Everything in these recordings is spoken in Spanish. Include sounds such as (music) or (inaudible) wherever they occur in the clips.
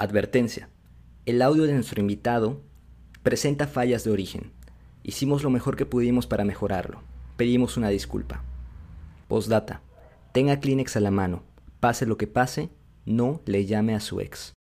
Advertencia. El audio de nuestro invitado presenta fallas de origen. Hicimos lo mejor que pudimos para mejorarlo. Pedimos una disculpa. Postdata. Tenga Kleenex a la mano. Pase lo que pase, no le llame a su ex.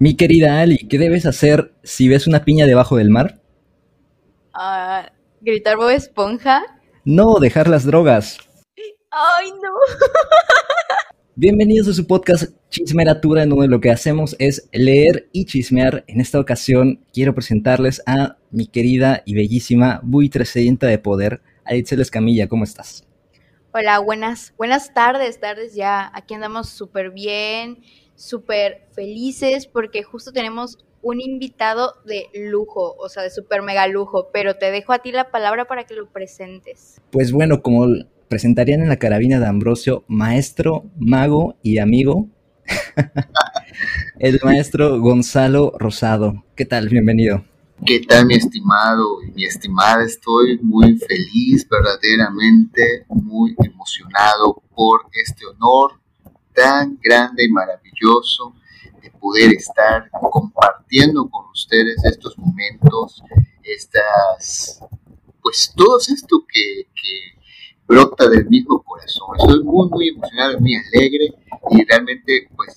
Mi querida Ali, ¿qué debes hacer si ves una piña debajo del mar? Ah, ¿Gritar Bob Esponja? No, dejar las drogas. ¡Ay, no! Bienvenidos a su podcast Chismeratura, en donde lo que hacemos es leer y chismear. En esta ocasión quiero presentarles a mi querida y bellísima buitrecedienta de poder, Aritzel Escamilla. ¿Cómo estás? Hola, buenas, buenas tardes, tardes ya. Aquí andamos súper bien súper felices porque justo tenemos un invitado de lujo, o sea, de súper mega lujo, pero te dejo a ti la palabra para que lo presentes. Pues bueno, como presentarían en la carabina de Ambrosio, maestro, mago y amigo, (laughs) el maestro Gonzalo Rosado. ¿Qué tal? Bienvenido. ¿Qué tal mi estimado y mi estimada? Estoy muy feliz, verdaderamente muy emocionado por este honor tan grande y maravilloso de poder estar compartiendo con ustedes estos momentos, estas, pues todo esto que, brota del mismo corazón. Estoy muy, muy emocionado, muy alegre y realmente pues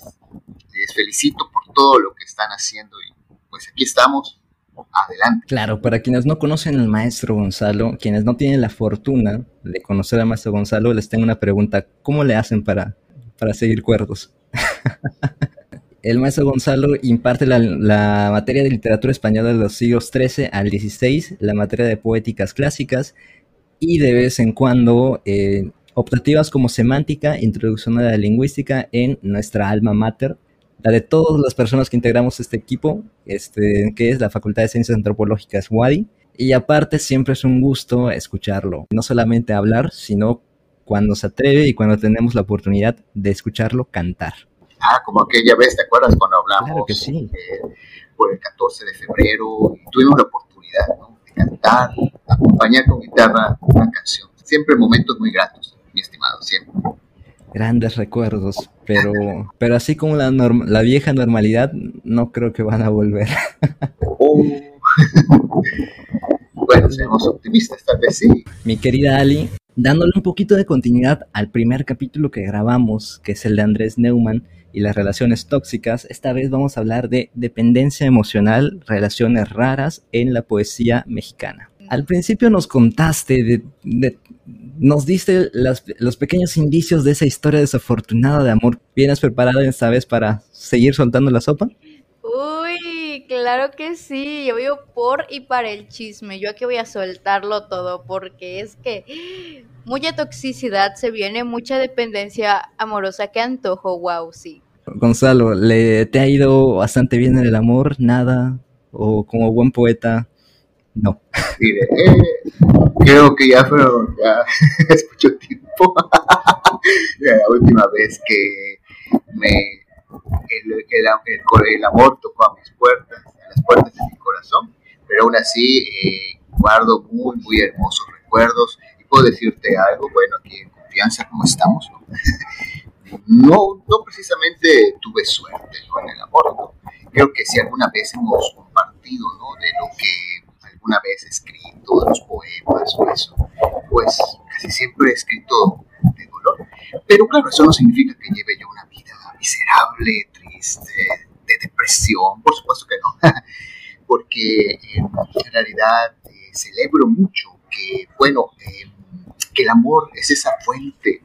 les felicito por todo lo que están haciendo y pues aquí estamos. Adelante. Claro, para quienes no conocen al maestro Gonzalo, quienes no tienen la fortuna de conocer al maestro Gonzalo, les tengo una pregunta. ¿Cómo le hacen para para seguir cuerdos. (laughs) El maestro Gonzalo imparte la, materia de literatura española de los siglos XIII al XVI, la materia de poéticas clásicas y de vez en cuando eh, optativas como semántica, introducción a la lingüística en nuestra alma mater, la de todas las personas que integramos este equipo, este, que es la Facultad de Ciencias Antropológicas WADI. Y aparte siempre es un gusto escucharlo, no solamente hablar, sino cuando se atreve y cuando tenemos la oportunidad de escucharlo cantar. Ah, como aquella vez, ¿te acuerdas cuando hablamos? Claro que sí. Eh, por el 14 de febrero tuvimos la oportunidad de cantar, acompañar con guitarra una canción. Siempre momentos muy gratos, mi estimado, siempre. Grandes recuerdos, pero, pero así como la, la vieja normalidad, no creo que van a volver. (laughs) Oh. (laughs) bueno, seamos optimistas, tal vez sí. Mi querida Ali, dándole un poquito de continuidad al primer capítulo que grabamos, que es el de Andrés Neumann y las relaciones tóxicas, esta vez vamos a hablar de dependencia emocional, relaciones raras en la poesía mexicana. Al principio nos contaste, nos diste los pequeños indicios de esa historia desafortunada de amor. ¿Vienes preparada esta vez para seguir soltando la sopa? Claro que sí, yo vivo por y para el chisme, yo aquí voy a soltarlo todo porque es que mucha toxicidad se viene, mucha dependencia amorosa, que antojo, wow, sí. Gonzalo, ¿le, ¿te ha ido bastante bien en el amor? ¿Nada? ¿O como buen poeta? No. Mire, eh, creo que ya fueron, ya (laughs) es mucho tiempo. (laughs) la última vez que me el, el, el, amor tocó a mis puertas, a las puertas de mi corazón, pero aún así eh, guardo muy, muy hermosos recuerdos y puedo decirte algo, bueno, aquí en confianza, como estamos, (laughs) ¿no? No, precisamente tuve suerte en el amor, creo que si alguna vez hemos compartido ¿no? de lo que alguna vez he escrito, de los poemas o eso, pues casi siempre he escrito de dolor. Pero claro, eso no significa que lleve yo una miserable, triste, de depresión, por supuesto que no, (laughs) porque en realidad eh, celebro mucho que, bueno, em, que el amor es esa fuente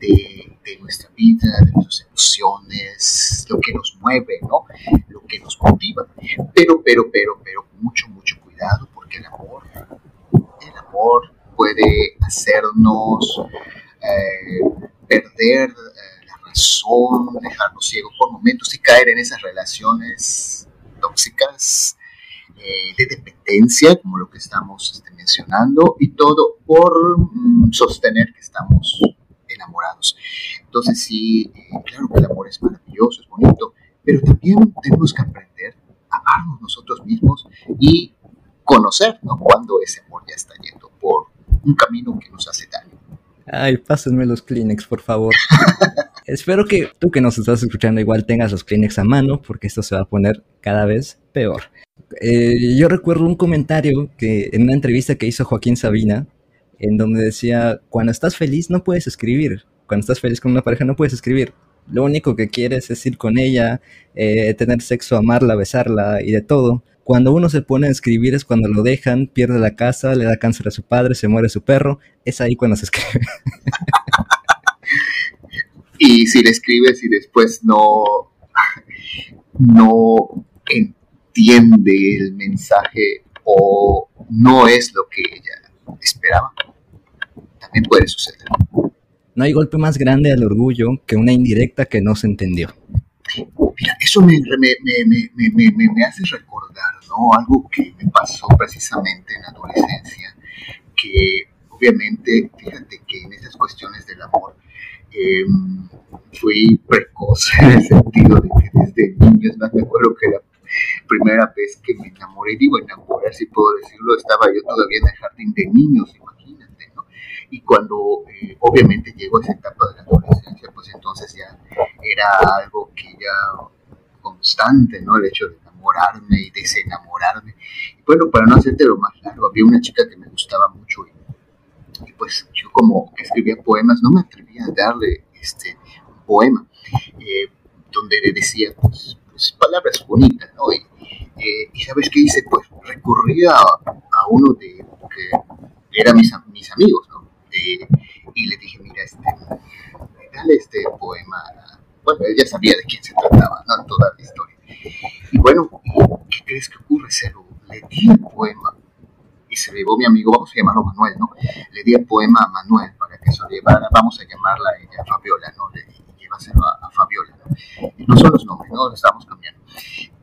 de, de, nuestra vida, de nuestras emociones, lo que nos mueve, ¿no? Lo que nos motiva. Pero, pero, pero, pero, mucho, mucho cuidado, porque el amor, el amor puede hacernos eh, perder son dejarnos ciegos por momentos y caer en esas relaciones tóxicas eh, de dependencia, como lo que estamos este, mencionando, y todo por mm, sostener que estamos enamorados. Entonces sí, eh, claro que el amor es maravilloso, es bonito, pero también tenemos que aprender a amarnos nosotros mismos y conocer ¿no? cuando ese amor ya está yendo por un camino que nos hace daño. Ay, pásenme los Kleenex, por favor. (laughs) Espero que tú que nos estás escuchando igual tengas los Kleenex a mano, porque esto se va a poner cada vez peor. Eh, yo recuerdo un comentario que en una entrevista que hizo Joaquín Sabina, en donde decía, cuando estás feliz no puedes escribir, cuando estás feliz con una pareja no puedes escribir. Lo único que quieres es ir con ella, eh, tener sexo, amarla, besarla y de todo. Cuando uno se pone a escribir es cuando lo dejan, pierde la casa, le da cáncer a su padre, se muere su perro. Es ahí cuando se escribe. (laughs) y si le escribes y después no, no entiende el mensaje o no es lo que ella esperaba, también puede suceder. No hay golpe más grande al orgullo que una indirecta que no se entendió. Mira, eso me, me, hace recordar ¿no? algo que me pasó precisamente en la adolescencia, que obviamente, fíjate que en esas cuestiones del amor em, fui precoz en el sentido de que desde niños, me acuerdo que la primera vez que me enamoré, digo enamorar si puedo decirlo, estaba yo todavía en el jardín de niños, imagínate, ¿no? Y cuando eh, obviamente llegó esa etapa de la adolescencia, pues entonces ya era algo que ya constante, ¿no? El hecho de enamorarme y desenamorarme. Bueno, para no hacerte lo más largo, había una chica que me gustaba mucho y, pues yo como escribía poemas, no me atrevía a darle este, un poema eh, donde le decía pues, pues, palabras bonitas, ¿no? Y, eh, ¿sabes qué hice? Pues recurría a, uno de que era mis, mis amigos, ¿no? y le dije, mira, este, dale este poema bueno, ella sabía de quién se trataba, ¿no? Toda la historia. Y bueno, ¿qué crees que ocurre? Se lo, le di el poema y se lo llevó mi amigo, vamos a llamarlo Manuel, ¿no? Le di el poema a Manuel para que se lo llevara, vamos a llamarla ella Fabiola, ¿no? Le di, llévaselo a, a, Fabiola, ¿no? Y no son los nombres, ¿no? Lo estábamos cambiando.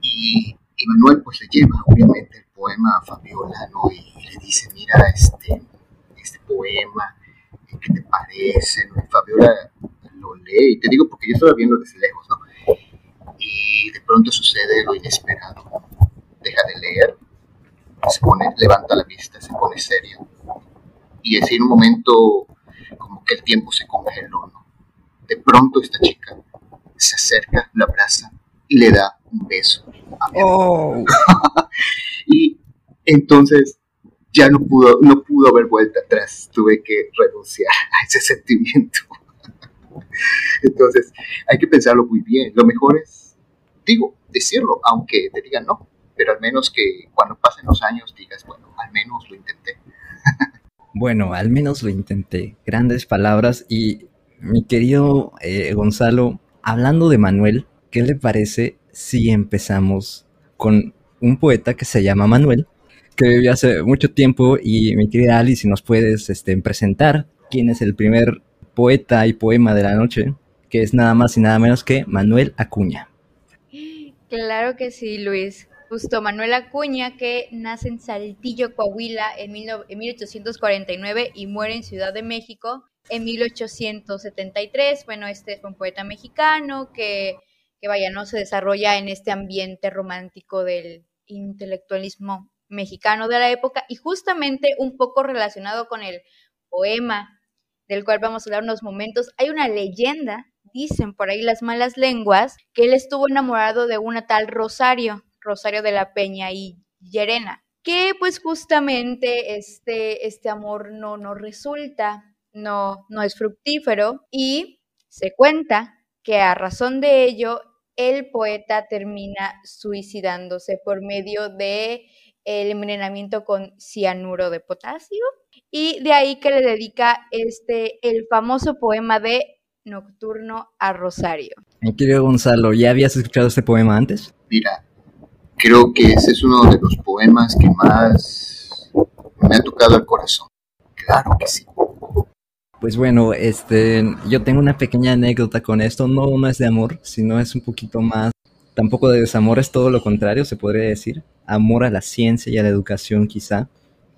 Y, Manuel pues le lleva, obviamente, el poema a Fabiola, ¿no? Y, y le dice, mira, este, este poema, ¿qué te parece? ¿no? Y Fabiola lo lee, y te digo porque yo estaba viendo desde lejos, ¿no? Y de pronto sucede lo inesperado. Deja de leer, se pone, levanta la vista, se pone serio. Y así en un momento como que el tiempo se congeló, ¿no? De pronto esta chica se acerca, lo abraza y le da un beso a mi oh. (laughs) y entonces ya no pudo, no pudo haber vuelta atrás, tuve que renunciar (laughs) a ese sentimiento. (laughs) Entonces, hay que pensarlo muy bien. Lo mejor es, digo, decirlo, aunque te digan no, pero al menos que cuando pasen los años digas, bueno, al menos lo intenté. (laughs) Bueno, al menos lo intenté. Grandes palabras. Y mi querido eh, Gonzalo, hablando de Manuel, ¿qué le parece si empezamos con un poeta que se llama Manuel, que vivió hace mucho tiempo? Y mi querida Ali, si nos puedes este, presentar quién es el primer poeta y poema de la noche, que es nada más y nada menos que Manuel Acuña. Claro que sí, Luis. Justo Manuel Acuña, que nace en Saltillo, Coahuila, en, 1849 y muere en Ciudad de México en 1873. Bueno, este es un poeta mexicano que, que, vaya, no se desarrolla en este ambiente romántico del intelectualismo mexicano de la época y justamente un poco relacionado con el poema del cual vamos a hablar unos momentos, hay una leyenda, dicen por ahí las malas lenguas, que él estuvo enamorado de una tal Rosario, Rosario de la Peña y Llerena, que pues justamente este, este amor no, no resulta, no, no es fructífero y se cuenta que a razón de ello el poeta termina suicidándose por medio de el envenenamiento con cianuro de potasio y de ahí que le dedica este el famoso poema de Nocturno a Rosario. Mi querido Gonzalo, ¿ya habías escuchado este poema antes? Mira, creo que ese es uno de los poemas que más me ha tocado el corazón. Claro que sí. Pues bueno, este, yo tengo una pequeña anécdota con esto. No, no es de amor, sino es un poquito más. Tampoco de desamor, es todo lo contrario, se podría decir. Amor a la ciencia y a la educación, quizá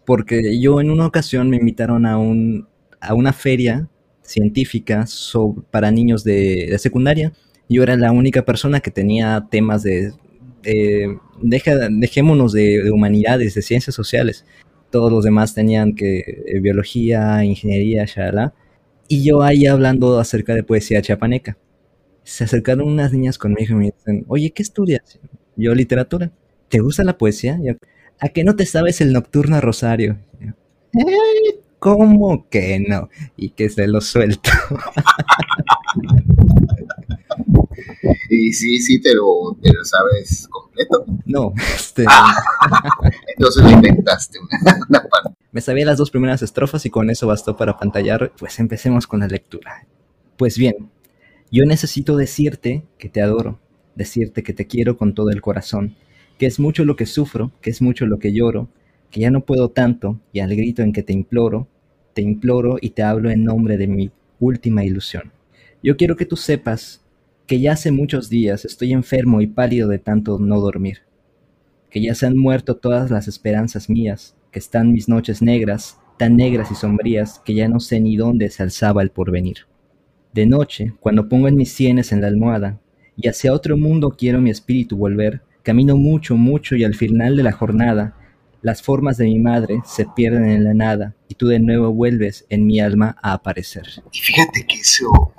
porque yo en una ocasión me invitaron a, un, a una feria científica para niños de, secundaria Yo era la única persona que tenía temas de, deja, dejémonos de, de, humanidades, de ciencias sociales. Todos los demás tenían que eh, biología, ingeniería, shalala. Y yo ahí hablando acerca de poesía chapaneca. Se acercaron unas niñas conmigo y me dicen, oye, ¿qué estudias? Yo literatura. ¿Te gusta la poesía? ¿A qué no te sabes el Nocturno Rosario? ¿Eh? ¿Cómo que no? Y que se lo suelto. (laughs) y sí, sí, te lo, te lo sabes completo. No, (laughs) este. entonces lo inventaste (laughs) una, parte. Me sabía las dos primeras estrofas y con eso bastó para pantallar. Pues empecemos con la lectura. Pues bien, yo necesito decirte que te adoro, decirte que te quiero con todo el corazón, que es mucho lo que sufro, que es mucho lo que lloro, que ya no puedo tanto, y al grito en que te imploro, te imploro y te hablo en nombre de mi última ilusión. Yo quiero que tú sepas que ya hace muchos días estoy enfermo y pálido de tanto no dormir, que ya se han muerto todas las esperanzas mías, que están mis noches negras, tan negras y sombrías que ya no sé ni dónde se alzaba el porvenir. De noche, cuando pongo mis sienes en la almohada, y hacia otro mundo quiero mi espíritu volver, camino mucho, mucho y al final de la jornada las formas de mi madre se pierden en la nada y tú de nuevo vuelves en mi alma a aparecer. Y fíjate que eso,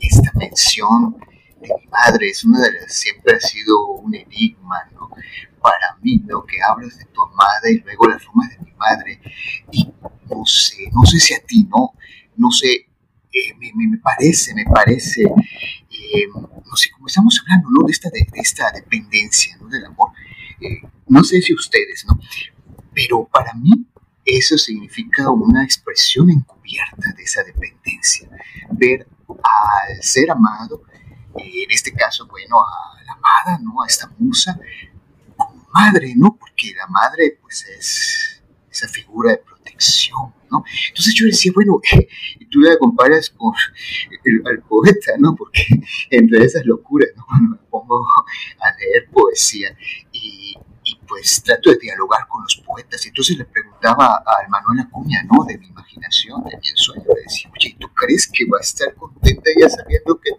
esta mención de mi madre es una de las, siempre ha sido un enigma, ¿no? Para mí, lo que hablas de tu amada y luego la forma de mi madre. Y no sé, no sé si a ti, ¿no? No sé, eh, me, parece, me parece, eh, no sé, como estamos hablando, ¿no? De esta, de, esta dependencia, ¿no? Del amor. Eh, no sé si ustedes, ¿no? Pero para mí eso significa una expresión encubierta de esa dependencia. Ver al ser amado, en este caso, bueno, a la amada, ¿no? A esta musa, como madre, ¿no? Porque la madre, pues, es esa figura de protección, ¿no? Entonces yo decía, bueno, (laughs) tú la comparas con el, al poeta, ¿no? Porque (laughs) entre esas locuras, ¿no? Cuando me pongo a leer poesía y pues trato de dialogar con los poetas. Entonces le preguntaba a Manuel Acuña, ¿no? De mi imaginación, de mi ensueño, le decía, oye, ¿tú crees que va a estar contenta ella sabiendo que,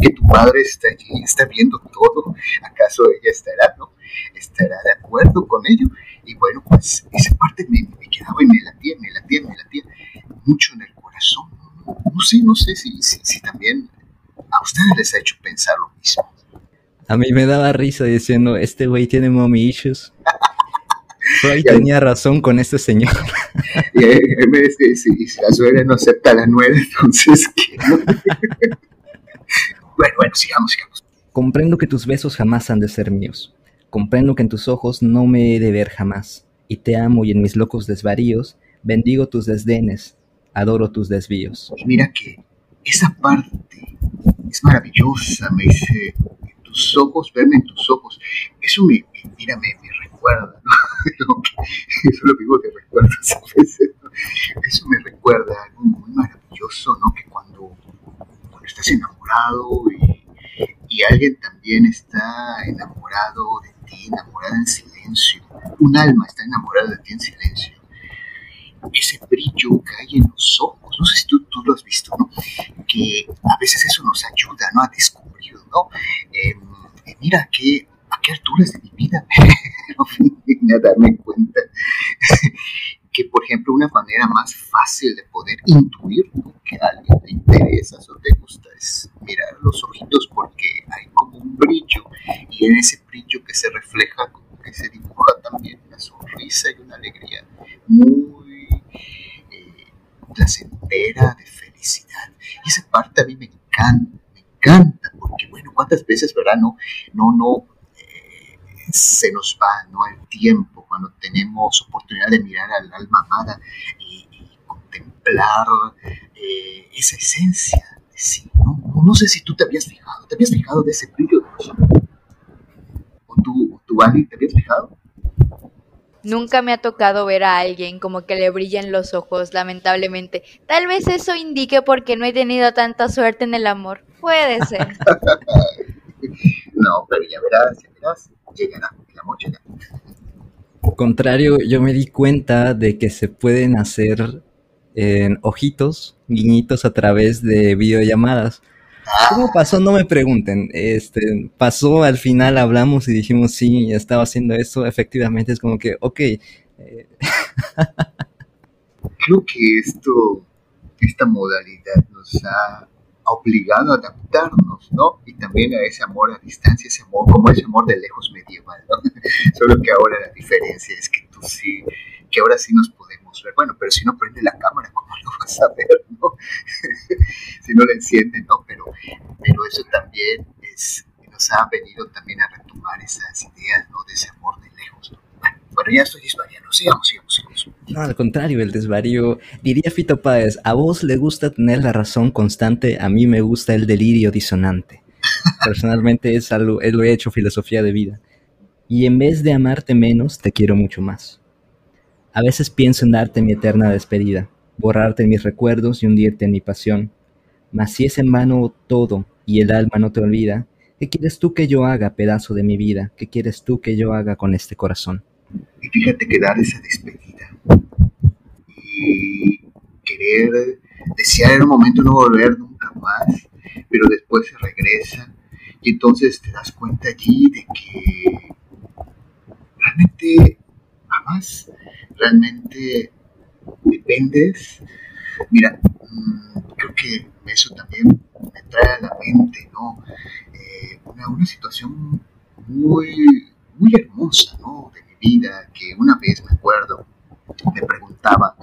que tu padre está allí, está viendo todo? ¿Acaso ella estará, no? ¿Estará de acuerdo con ello? Y bueno, pues esa parte me, me quedaba y me latía, me latía, me latía mucho en el corazón. No, sé, no sé si, si, si también a ustedes les ha hecho pensar lo mismo. A mí me daba risa diciendo, este güey tiene mommy issues. (laughs) Freud tenía razón con este señor. (laughs) Y él me dice, si, la suegra no acepta a la nuera, entonces (laughs) ¿qué? bueno, bueno, sigamos, sigamos. Comprendo que tus besos jamás han de ser míos. Comprendo que en tus ojos no me he de ver jamás. Y te amo y en mis locos desvaríos bendigo tus desdenes, adoro tus desvíos. Y mira que esa parte es maravillosa, me dice ojos, verme en tus ojos. Eso me, mira, me, recuerda, ¿no? (laughs) eso lo digo que recuerda, (laughs) Eso me recuerda algo muy maravilloso, ¿no? Que cuando, cuando estás enamorado y, y alguien también está enamorado de ti, enamorada en silencio, un alma está enamorada de ti en silencio, ese brillo que hay en los ojos, no sé si tú, tú lo has visto, ¿no? Que a veces eso nos ayuda, ¿no? A descubrir, ¿no? Em, mira a qué, a qué alturas de mi vida me (laughs) a darme cuenta (laughs) que, por ejemplo, una manera más fácil de poder intuir que a alguien te interesa o te gusta es mirar los ojitos porque hay como un brillo y en ese brillo que se refleja como que se dibuja también una sonrisa y una alegría muy eh, placentera de felicidad. Y esa parte a mí me encanta, me encanta porque bueno, cuántas veces, ¿verdad? No, no, no eh, se nos va, ¿no? El tiempo cuando tenemos oportunidad de mirar al alma amada y, contemplar eh, esa esencia de sí, ¿no? ¿no? sé si tú te habías fijado, ¿te habías fijado de ese brillo de ¿O tú, tú, Ali, te habías fijado? Nunca me ha tocado ver a alguien como que le brillan los ojos, lamentablemente. Tal vez eso indique porque no he tenido tanta suerte en el amor. Puede ser. (laughs) no, pero ya verás, ya verás, llegará, el amor llegará. Contrario, yo me di cuenta de que se pueden hacer ojitos, guiñitos a través de videollamadas. ¿Cómo pasó? No me pregunten. Este, pasó al final, hablamos y dijimos, sí, estaba haciendo esto. Efectivamente, es como que, ok. Eh, (laughs) Creo que esto, esta modalidad nos ha obligado a adaptarnos, ¿no? Y también a ese amor a distancia, ese amor, como ese amor de lejos medieval, ¿no? (laughs) Solo que ahora la diferencia es que tú sí, que ahora sí nos podemos ver. Bueno, pero si no prende la cámara, ¿cómo lo vas a ver, (laughs) no? (laughs) si no la enciende, ¿no? Pero, pero eso también es, nos ha venido también a retomar esas ideas, ¿no? De ese amor de lejos, ¿no? Bueno, ya estoy disvariando, sigamos, sigamos, sigamos. No, al contrario, el desvarío. Diría Fito Páez, a vos le gusta tener la razón constante, a mí me gusta el delirio disonante. Personalmente es algo, lo he hecho filosofía de vida. Y en vez de amarte menos, te quiero mucho más. A veces pienso en darte mi eterna despedida, borrarte mis recuerdos y hundirte en mi pasión. Mas si es en vano todo y el alma no te olvida, ¿qué quieres tú que yo haga, pedazo de mi vida? ¿Qué quieres tú que yo haga con este corazón? Y fíjate que dar esa despedida y querer, desear en un momento no volver nunca más, pero después se regresa y entonces te das cuenta allí de que realmente amas, realmente dependes. Mira, mm, creo que eso también me trae a la mente, ¿no? Eh, una, una situación muy, muy hermosa, ¿no? De mi vida, que una vez me acuerdo, me preguntaba,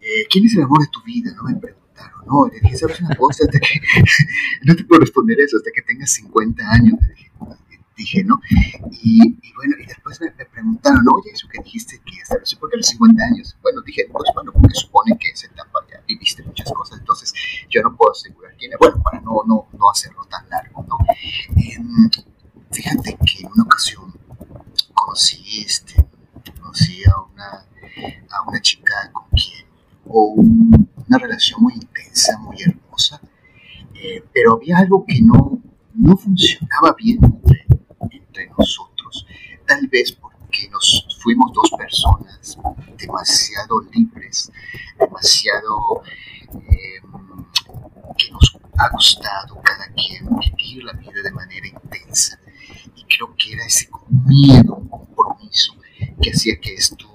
eh, ¿quién es el amor de tu vida? No me preguntaron, no, le dije, ¿sabes una cosa? Hasta que, (laughs) no te puedo responder eso, hasta que tengas 50 años, dije, dije, ¿no? Y, y, bueno, y después me, me, preguntaron, oye, eso que dijiste que hasta los, ¿por qué los 50 años? Bueno, dije, pues bueno, porque supone que esa etapa ya viviste muchas cosas, entonces yo no puedo asegurar quién es, bueno, para no, no, no hacerlo tan largo, ¿no? Eh, fíjate que en una ocasión conocí, este, conocí a una, a una chica con quien hubo un, una relación muy intensa, muy hermosa, eh, pero había algo que no, no funcionaba bien entre, nosotros, tal vez porque nos fuimos dos personas demasiado libres, demasiado eh, que nos ha gustado cada quien vivir la vida de manera intensa. Y creo que era ese miedo, compromiso que hacía que esto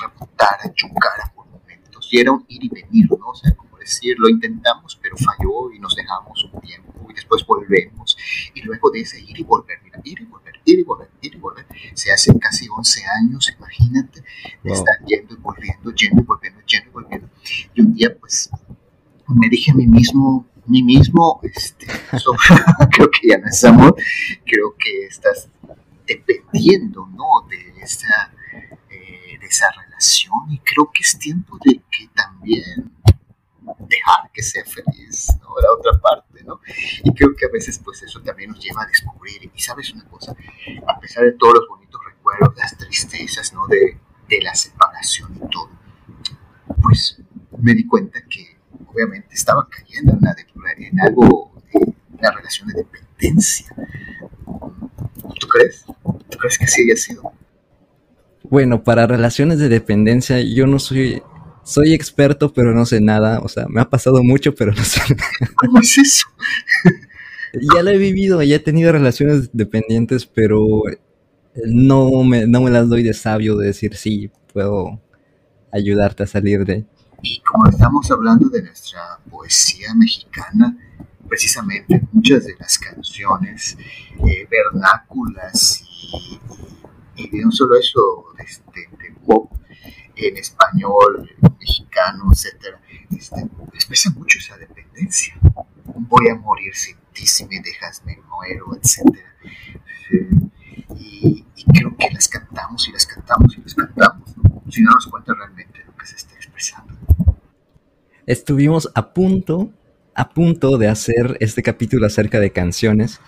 rebotara, chocara por momentos. Y era un ir y venir, ¿no? O sea, como decir, lo intentamos pero falló y nos dejamos un tiempo y después volvemos. Y luego de ese ir y volver, mira, ir y volver, y volver, ir y volver, se hace casi 11 años, imagínate, de wow. estar yendo y volviendo, yendo y volviendo, yendo y volviendo. Y un día pues me dije a mí mismo, mí mismo, este, eso, (laughs) creo que ya no es amor, creo que estás dependiendo, ¿no? De esa, eh, de esa relación y creo que es tiempo de que también dejar que sea feliz, ¿no? La otra parte, ¿no? Y creo que a veces pues eso también nos lleva a descubrir, y sabes una cosa, a pesar de todos los bonitos recuerdos, las tristezas, ¿no? De, de la separación y todo, pues me di cuenta que obviamente estaba cayendo en, una, en algo, en una relación de dependencia. ¿Tú crees? ¿Tú crees que sí haya sido? Bueno, para relaciones de dependencia yo no soy soy experto, pero no sé nada. O sea, me ha pasado mucho, pero no sé nada. ¿Cómo es eso? ya lo he vivido, ya he tenido relaciones dependientes, pero no me, no me las doy de sabio de decir sí, puedo ayudarte a salir de. Y como estamos hablando de nuestra poesía mexicana, precisamente muchas de las canciones eh, vernáculas y, no solo eso, de, de, de pop en español, mexicano, etcétera, este, expresa mucho esa dependencia. Voy a morir sin si me dejas me muero, etcétera. Y, y, creo que las cantamos y las cantamos y las cantamos, ¿no? sin darnos cuenta realmente lo que se está expresando. Estuvimos a punto, a punto de hacer este capítulo acerca de canciones,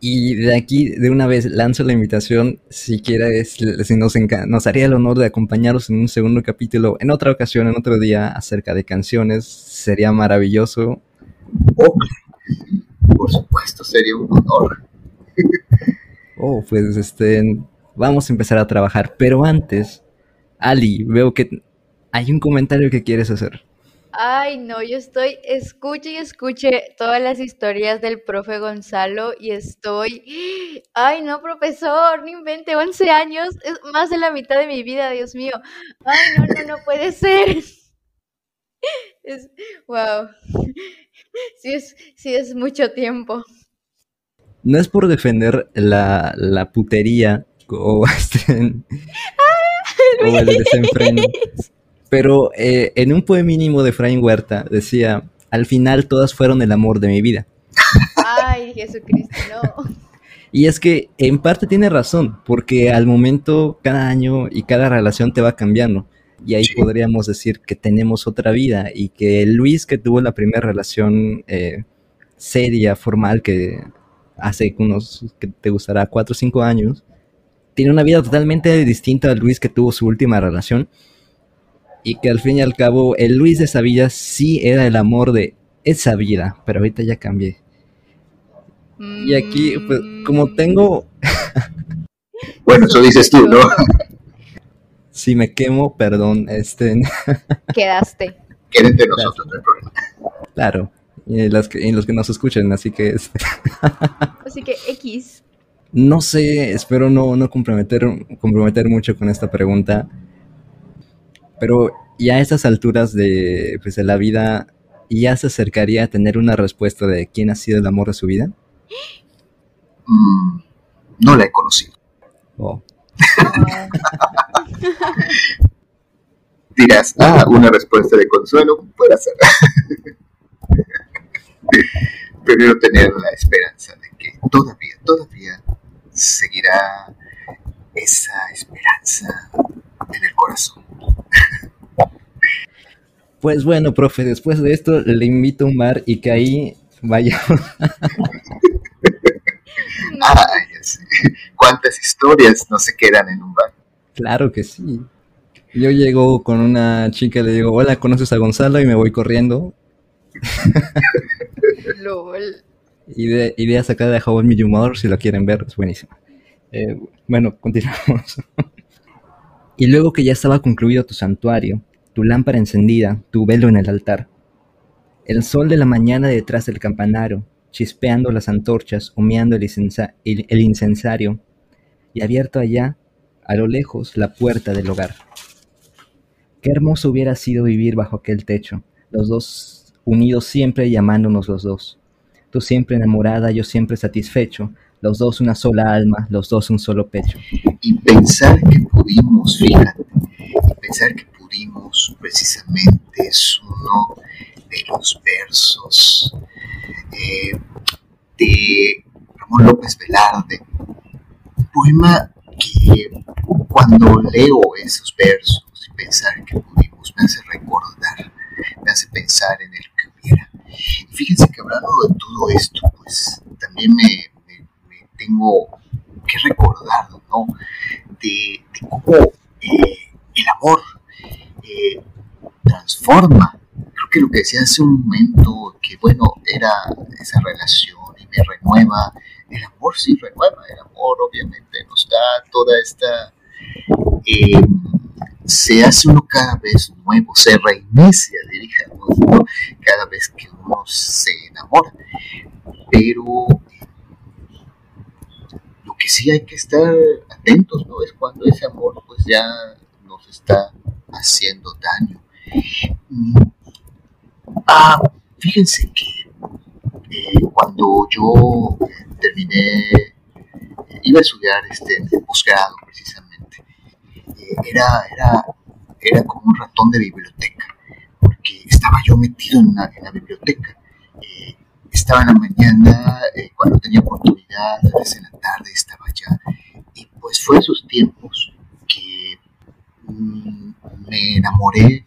y de aquí, de una vez, lanzo la invitación, si quieres, si nos, nos haría el honor de acompañaros en un segundo capítulo, en otra ocasión, en otro día, acerca de canciones, sería maravilloso. Oh, por supuesto, sería un honor. (laughs) oh, pues este, vamos a empezar a trabajar, pero antes, Ali, veo que hay un comentario que quieres hacer. Ay, no, yo estoy, escuche y escuche todas las historias del profe Gonzalo y estoy, ay, no, profesor, no invente, 11 años, es más de la mitad de mi vida, Dios mío. Ay, no, no, no puede (laughs) ser. Es, wow. Sí es, sí es mucho tiempo. No es por defender la, la putería o, (laughs) este, o el desenfreno. Pero eh, en un poema mínimo de Fraín Huerta decía, al final todas fueron el amor de mi vida. Ay, Jesucristo, no. (laughs) Y es que en parte tiene razón, porque al momento cada año y cada relación te va cambiando. Y ahí podríamos decir que tenemos otra vida y que Luis que tuvo la primera relación eh, seria, formal, que hace unos, que te gustará, cuatro o cinco años, tiene una vida totalmente distinta a Luis que tuvo su última relación y que al fin y al cabo el Luis de esa vida sí era el amor de esa vida, pero ahorita ya cambié. Y aquí, pues, como mm. tengo... (laughs) bueno, eso dices tú, ¿no? (laughs) si me quemo, perdón, este... (laughs) Quedaste. Quédate entre nosotros, no hay problema. Claro, y en los que, los que nos escuchen, así que... Este... así que X. No sé, espero no, no comprometer, comprometer mucho con esta pregunta, pero ya a estas alturas de, pues, de la vida, ¿ya se acercaría a tener una respuesta de quién ha sido el amor de su vida? Mm, no la he conocido. Oh. (laughs) Dirás, ah, una respuesta de consuelo puede ser. (laughs) Prefiero tener la esperanza de que todavía, todavía seguirá esa esperanza en el corazón. Pues bueno, profe, después de esto le invito a un bar y que ahí vaya. (laughs) Ay, ¿Cuántas historias no se quedan en un bar? Claro que sí. Yo llego con una chica, le digo, hola, ¿conoces a Gonzalo? Y me voy corriendo. (laughs) LOL. Idea, idea sacada de How I Mother, si lo quieren ver, es buenísimo. Eh, bueno, continuamos. Y luego que ya estaba concluido tu santuario, tu lámpara encendida, tu velo en el altar, el sol de la mañana detrás del campanario, chispeando las antorchas, humeando el, el incensario, y abierto allá, a lo lejos, la puerta del hogar. Qué hermoso hubiera sido vivir bajo aquel techo, los dos unidos siempre llamándonos los dos. Tú siempre enamorada, yo siempre satisfecho, los dos una sola alma, los dos un solo pecho. Y pensar que pudimos, fíjate, pensar que pudimos precisamente es uno de los versos eh, de Ramón López Velarde, un poema que cuando leo esos versos y pensar que pudimos me hace recordar, me hace pensar en el Y fíjense que hablando de todo esto, pues también me, tengo que recordar, ¿no? De, cómo eh, el amor eh, transforma. Creo que lo que decía hace un momento, que bueno, era esa relación y me renueva. El amor sí renueva, el amor obviamente nos da toda esta... Eh, se hace uno cada vez nuevo, se reinicia, diríamos, cada vez que uno se enamora. Pero lo que sí hay que estar atentos, ¿no? Es cuando ese amor pues ya nos está haciendo daño. Ah, fíjense que eh, cuando yo terminé, iba a estudiar este, el posgrado precisamente, era, era, era como un ratón de biblioteca, porque estaba yo metido en, en la biblioteca. estaba en la mañana, cuando tenía oportunidad, a veces en la tarde estaba allá. Y pues fue esos tiempos que mm, me enamoré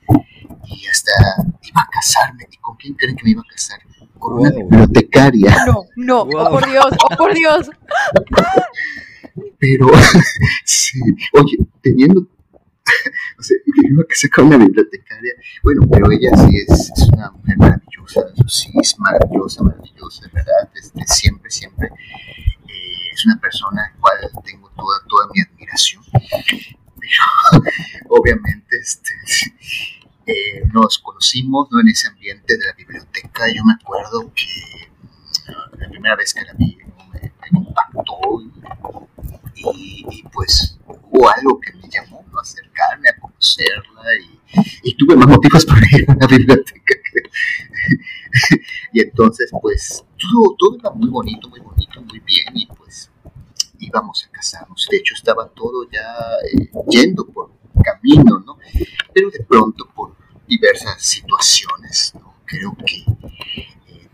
y hasta iba a casarme. ¿Y con quién creen que me iba a casar? Con una bibliotecaria. No, no, oh por Dios, oh por Dios. (laughs) Pero, (laughs) sí, oye, teniendo, (laughs) o sea, me iba a casar con una bibliotecaria. Bueno, pero ella sí es, es una mujer maravillosa, sí, es maravillosa, maravillosa, ¿verdad? Este, siempre, siempre eh, es una persona a la cual tengo toda, toda mi admiración. Pero, (laughs) obviamente, este, eh, nos conocimos ¿no? en ese ambiente de la biblioteca. Yo me acuerdo que la primera vez que la vi me, impactó y, pues hubo algo que me llamó a acercarme a conocerla y, tuve más motivos para ir a la biblioteca. (laughs) y entonces pues todo, todo era muy bonito, muy bonito, muy bien y pues íbamos a casarnos. De hecho estaba todo ya eh, yendo por camino, ¿no? Pero de pronto por diversas situaciones. Creo que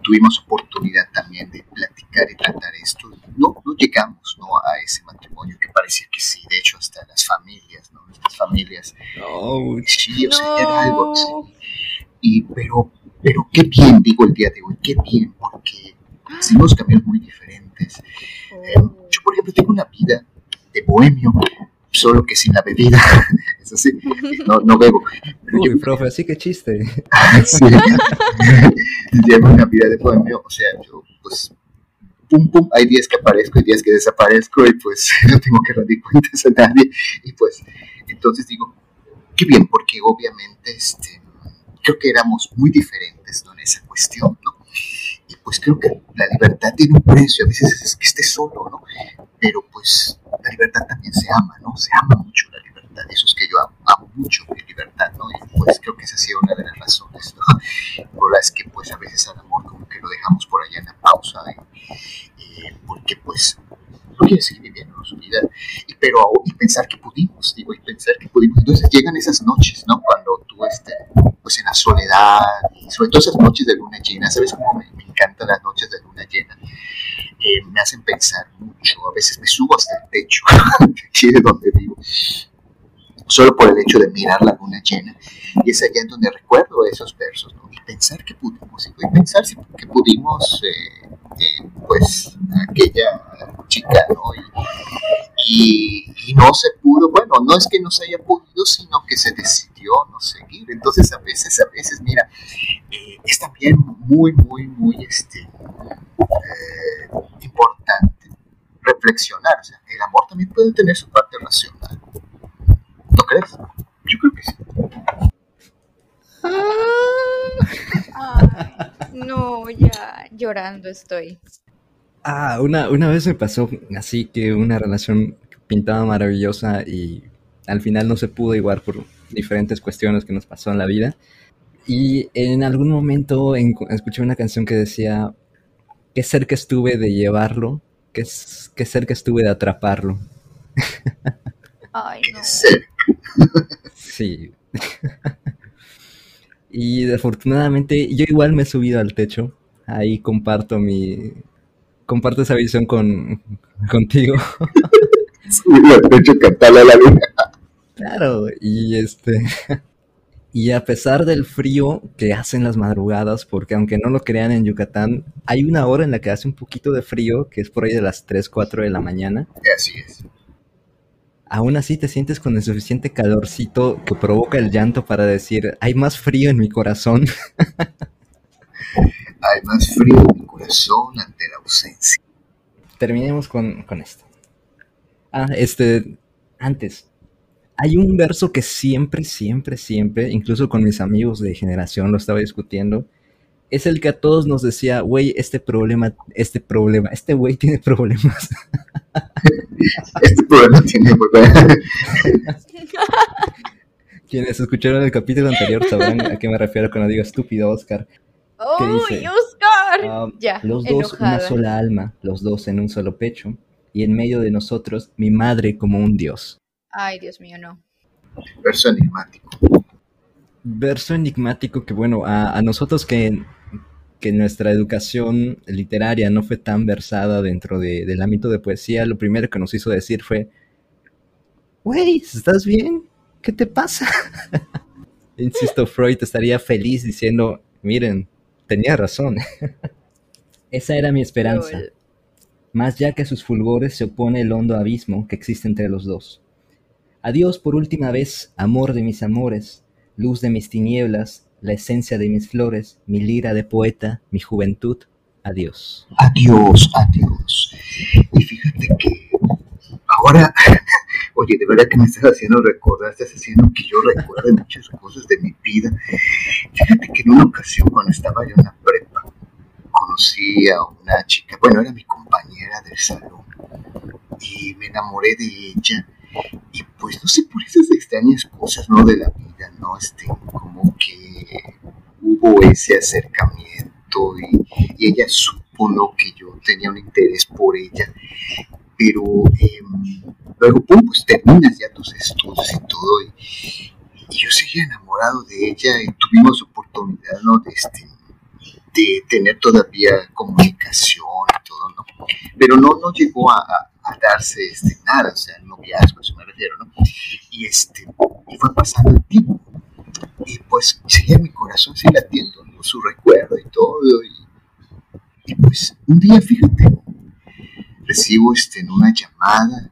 tuvimos oportunidad también de platicar y tratar esto. No, no llegamos ¿no? a ese matrimonio que parecía que sí, de hecho hasta las familias, ¿no? Nuestras familias. Oh, Sí, o sea, era algo así. Y, pero, pero qué bien, digo el día de hoy, qué bien, porque hicimos caminos muy diferentes. Eh, yo, por ejemplo, tengo una vida de bohemio, solo que sin la bebida. (laughs) Es así, no, no bebo. Uy, yo, profe, así que chiste. (laughs) sí. Llevo una vida de bohemio, o sea, yo, pues, pum, pum, hay días que aparezco, hay días que desaparezco, y pues (laughs) no tengo que rendir cuentas a nadie. Y pues, entonces digo, qué bien, porque obviamente, este, creo que éramos muy diferentes, ¿no? En esa cuestión, ¿no? Y pues creo que la libertad tiene un precio, a veces es que estés solo, ¿no? Pero pues la libertad también se ama, ¿no? Se ama mucho la libertad, eso es que yo amo, amo mucho mi libertad, ¿no? Y pues creo que esa ha sido una de las razones, ¿no? (laughs) Por las que pues a veces al amor como que lo dejamos por allá en la pausa, y, eh, porque pues no quiere seguir viviendo su vida, y, pero y pensar que pudimos, digo, y pensar que pudimos, entonces llegan esas noches, ¿no? Cuando tú estés pues en la soledad, y sobre todo esas noches de luna llena, ¿sabes cómo me, me encantan las noches de luna llena? Eh, me hacen pensar mucho, a veces me subo hasta el techo, (laughs) de donde vivo, solo por el hecho de mirar la luna llena, y es allá en donde recuerdo esos versos, ¿no? y pensar que pudimos, y pensar que pudimos, eh, eh, pues, aquella chica, ¿no? Y, y, y no se pudo, bueno, no es que no se haya podido, sino que se decidió no seguir, entonces a veces, a veces, mira, eh, es también muy, muy, muy, este, eh, importante reflexionar, o sea, el amor también puede tener su parte racional, ¿no crees? Yo creo que sí. Ay, no, ya llorando estoy. Ah, una, una vez me pasó así que una relación pintaba maravillosa y al final no se pudo igual por diferentes cuestiones que nos pasó en la vida. Y en algún momento en- escuché una canción que decía, qué cerca estuve de llevarlo, qué, qué cerca estuve de atraparlo. (laughs) Ay, no. Sí. Y desafortunadamente yo igual me he subido al techo. Ahí comparto mi... Comparto esa visión con, contigo. Subirlo al techo, cantarle a la luna. Claro, y este... Y a pesar del frío que hacen las madrugadas, porque aunque no lo crean en Yucatán, hay una hora en la que hace un poquito de frío, que es por ahí de las 3, 4 de la mañana. Así es. Aún así te sientes con el suficiente calorcito que provoca el llanto para decir, hay más frío en mi corazón. (laughs) Hay más frío en mi corazón ante la ausencia. Terminemos con, con esto. Ah, este, antes, hay un verso que siempre, siempre, siempre, incluso con mis amigos de generación lo estaba discutiendo, es el que a todos nos decía, güey, este problema, este problema, este güey tiene problemas. (laughs) Este programa tiene buena. (laughs) Quienes escucharon el capítulo anterior sabrán a qué me refiero cuando digo estúpido, Oscar. ¡Uy? Oscar! Ah, ya, los dos una enojada. sola alma, los dos en un solo pecho, y en medio de nosotros mi madre como un dios. Ay, Dios mío, no. Verso enigmático. Verso enigmático que, bueno, a, a nosotros que, que nuestra educación literaria no fue tan versada dentro de- del ámbito de poesía, lo primero que nos hizo decir fue, güey, ¿estás bien? ¿Qué te pasa? (laughs) Insisto, Freud estaría feliz diciendo, miren, tenía razón. (laughs) Esa era mi esperanza. Más ya que a sus fulgores se opone el hondo abismo que existe entre los dos. Adiós por última vez, amor de mis amores, luz de mis tinieblas, la esencia de mis flores, mi lira de poeta, mi juventud. Adiós. Adiós, adiós. Y fíjate que ahora, (laughs) oye, de verdad que me estás haciendo recordar, estás haciendo que yo recuerde muchas cosas de mi vida. Fíjate que en una ocasión, cuando estaba yo en la prepa, conocí a una chica, bueno, era mi compañera del salón, y me enamoré de ella. Y pues no sé por esas extrañas cosas, ¿no? De la vida, ¿no? Este, como que hubo ese acercamiento y, ella supo. Que yo tenía un interés por ella. Pero em, luego, pues terminas ya tus estudios y todo. Y, yo seguía enamorado de ella y tuvimos oportunidad, ¿no? De, este, de tener todavía comunicación y todo, ¿no? Pero no, no llegó a, darse este, nada, o sea, noviazgo, eso me refiero, ¿no? Y, este, y fue pasando el tiempo. Y pues seguía mi corazón así latiendo, ¿no? su recuerdo y todo. Y, y, pues un día, fíjate, recibo este, una llamada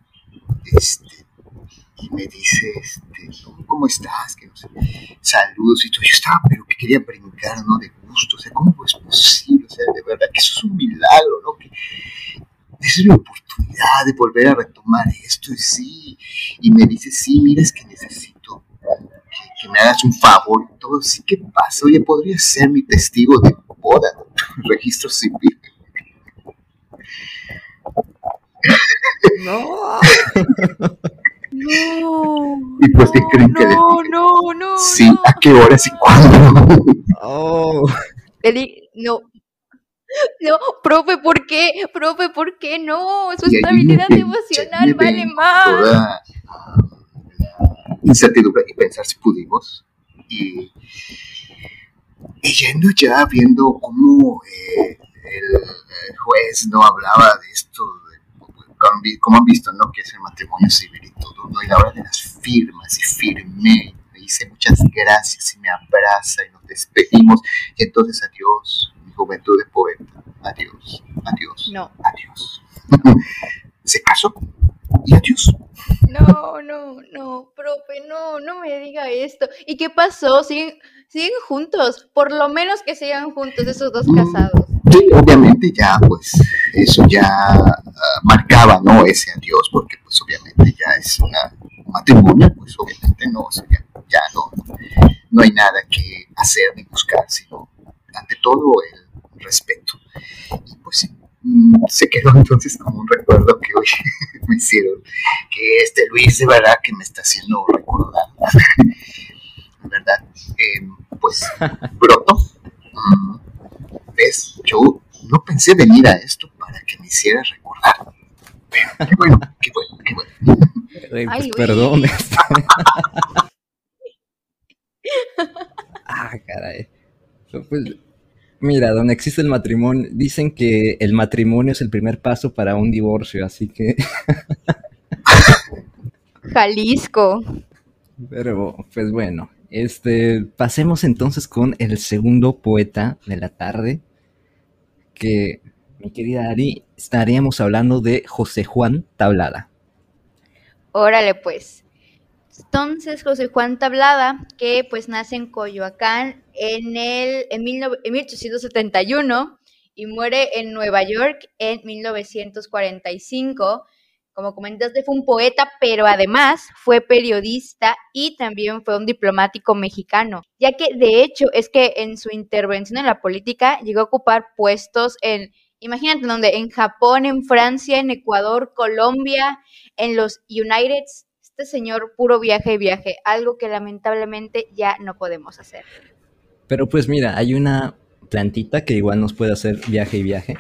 este, y me dice, este, ¿cómo estás? Que no sé, saludos y todo. Yo estaba, pero que quería brincar, ¿no? De gusto, o sea, ¿cómo es posible? O sea, de verdad que eso es un milagro, ¿no? Que esa es mi oportunidad de volver a retomar esto y sí. Y me dice, sí, mira, es que necesito que, me hagas un favor y todo. Sí, ¿qué pasa? Oye, podría ser mi testigo de boda, (laughs) registro civil. No. (laughs) No. ¿Y pues qué creen no, que le No, no, Sí, ¿a qué horas y cuándo? Oh. no. No, profe, ¿por qué? Profe, ¿por qué no? Su Y estabilidad emocional vale más. Toda incertidumbre y pensar si pudimos. Y, y yendo ya viendo cómo eh, el, juez no hablaba de esto, de- como han visto, ¿no? Que es el matrimonio civil y todo, ¿no? Y la hora de las firmas, y firmé, me dice muchas gracias y me abraza y nos despedimos. Y entonces adiós, mi juventud de poeta. Adiós, adiós, No, adiós. (laughs) Se casó y adiós. no, no, no, profe, no, no me diga esto. ¿Y qué pasó? ¿Siguen, siguen juntos? Por lo menos que sigan juntos esos dos Mm. casados. Sí, obviamente ya, pues, eso ya ah, marcaba, ¿no? Ese adiós, porque pues obviamente ya es una, un matrimonio, pues obviamente no, o sea, ya, ya no, no hay nada que hacer ni buscar, sino ante todo el respeto. Y pues sí, mm, se quedó entonces como un recuerdo que hoy (laughs) me hicieron, que este Luis de verdad que me está haciendo recordar, en verdad, eh, pues pronto. mm, ¿Ves? Yo no pensé venir a esto para que me hiciera recordar. Pero qué bueno, qué bueno, qué bueno. Ay, Ay, pues, Luis. perdón. ah, caray. Pues, mira, donde existe el matrimonio, dicen que el matrimonio es el primer paso para un divorcio, así que, (laughs) Jalisco. pero pues bueno, este, pasemos entonces con el segundo poeta de la tarde, que mi querida Ari, estaríamos hablando de José Juan Tablada. Órale, pues. Entonces, José Juan Tablada, que pues nace en Coyoacán en, el, en, 19 en 1871 y muere en Nueva York en 1945. Como comentaste, fue un poeta, pero además fue periodista y también fue un diplomático mexicano, ya que de hecho es que en su intervención en la política llegó a ocupar puestos en, imagínate, donde en Japón, en Francia, en Ecuador, Colombia, en los United, este señor puro viaje y viaje, algo que lamentablemente ya no podemos hacer. Pero pues mira, hay una plantita que igual nos puede hacer viaje y viaje.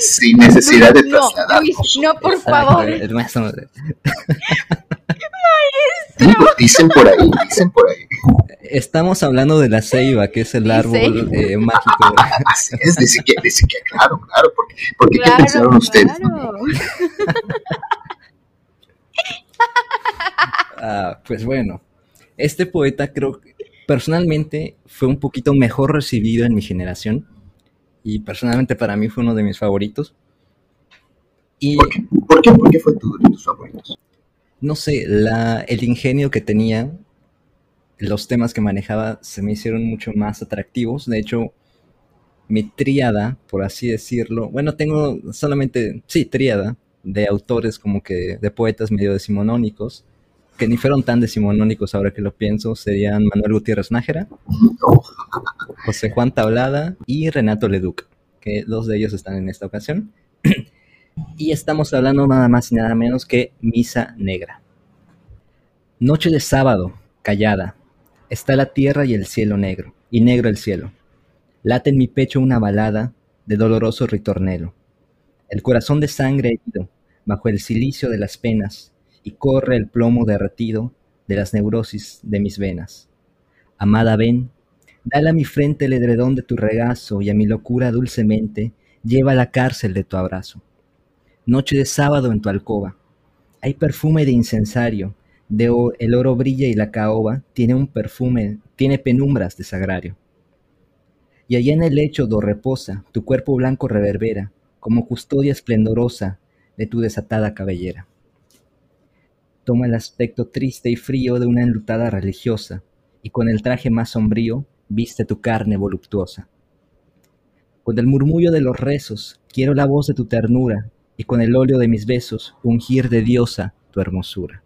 Sin necesidad de no, trasladarnos. Luis, no, por favor. el maestro- Dicen por ahí, dicen por ahí. Estamos hablando de la ceiba, que es el árbol eh, mágico. (laughs) Así es, dice que, dice que claro, claro, porque, porque ¿qué pensaron ustedes? no? claro. Ah, pues bueno, este poeta creo que personalmente fue un poquito mejor recibido en mi generación y personalmente para mí fue uno de mis favoritos. Y ¿Por qué? ¿Por qué? ¿Por qué fue tu de tus favoritos? no sé, la, el ingenio que tenía, los temas que manejaba se me hicieron mucho más atractivos. De hecho, mi tríada, por así decirlo, bueno, tengo solamente, sí, tríada, de autores como que de poetas medio decimonónicos, que ni fueron tan decimonónicos ahora que lo pienso, serían Manuel Gutiérrez Nájera, (laughs) José Juan Tablada y Renato Leduc, que dos de ellos están en esta ocasión. (clears throat) y estamos hablando nada más y nada menos que Misa Negra. Noche de sábado, callada, está la tierra y el cielo negro, y negro el cielo. Late en mi pecho una balada de doloroso ritornelo. El corazón de sangre herido, bajo el silicio de las penas, y corre el plomo derretido de las neurosis de mis venas. Amada, ven, dale a mi frente el edredón de tu regazo y a mi locura dulcemente lleva a la cárcel de tu abrazo. Noche de sábado en tu alcoba, hay perfume de incensario, de el oro brilla y la caoba tiene un perfume, tiene penumbras de sagrario. Y allá en el lecho do reposa, tu cuerpo blanco reverbera, como custodia esplendorosa de tu desatada cabellera. Toma el aspecto triste y frío de una enlutada religiosa, y con el traje más sombrío viste tu carne voluptuosa. Con el murmullo de los rezos quiero la voz de tu ternura, y con el óleo de mis besos ungir de diosa tu hermosura.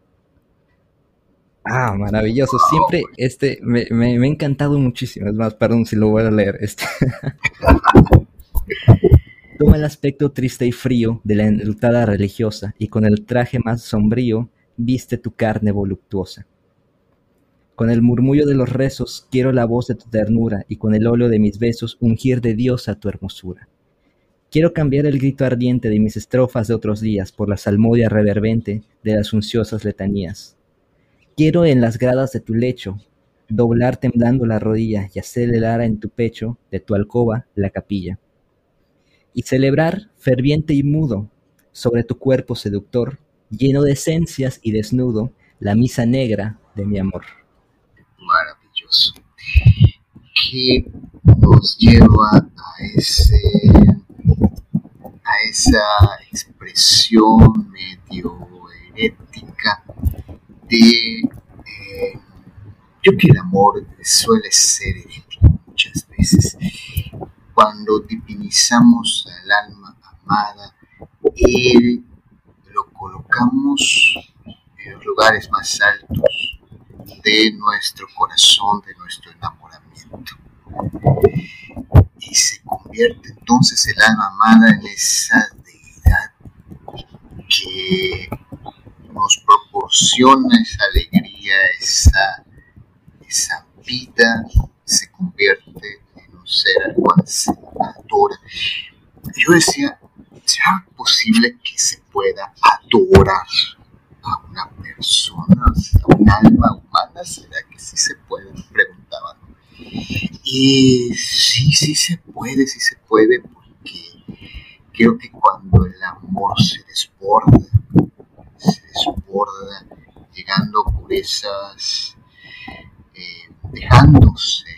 Ah, maravilloso. Siempre este me, me, ha encantado muchísimo. Es más, perdón si lo voy a leer. Este. (laughs) Toma el aspecto triste y frío de la enlutada religiosa y con el traje más sombrío viste tu carne voluptuosa. Con el murmullo de los rezos quiero la voz de tu ternura y con el óleo de mis besos ungir de diosa tu hermosura. Quiero cambiar el grito ardiente de mis estrofas de otros días por la salmodia reverbente de las unciosas letanías. Quiero en las gradas de tu lecho doblar temblando la rodilla y acelerar en tu pecho de tu alcoba la capilla y celebrar ferviente y mudo sobre tu cuerpo seductor, lleno de esencias y desnudo, la misa negra de mi amor. Maravilloso. ¿Qué nos lleva a ese a esa expresión medio herética de eh, yo que el amor suele ser herético muchas veces cuando divinizamos al alma amada, Él lo colocamos en los lugares más altos de nuestro corazón, de nuestro enamoramiento. Y se convierte entonces el alma amada en esa deidad que nos proporciona esa alegría, esa, esa vida, se convierte cual se adora. Yo decía, ¿será posible que se pueda adorar a una persona, a un alma humana? ¿Será que sí se puede? Me preguntaban. Y sí, sí se puede, sí se puede, porque creo que cuando el amor se desborda, se desborda, llegando por esas, eh, dejándose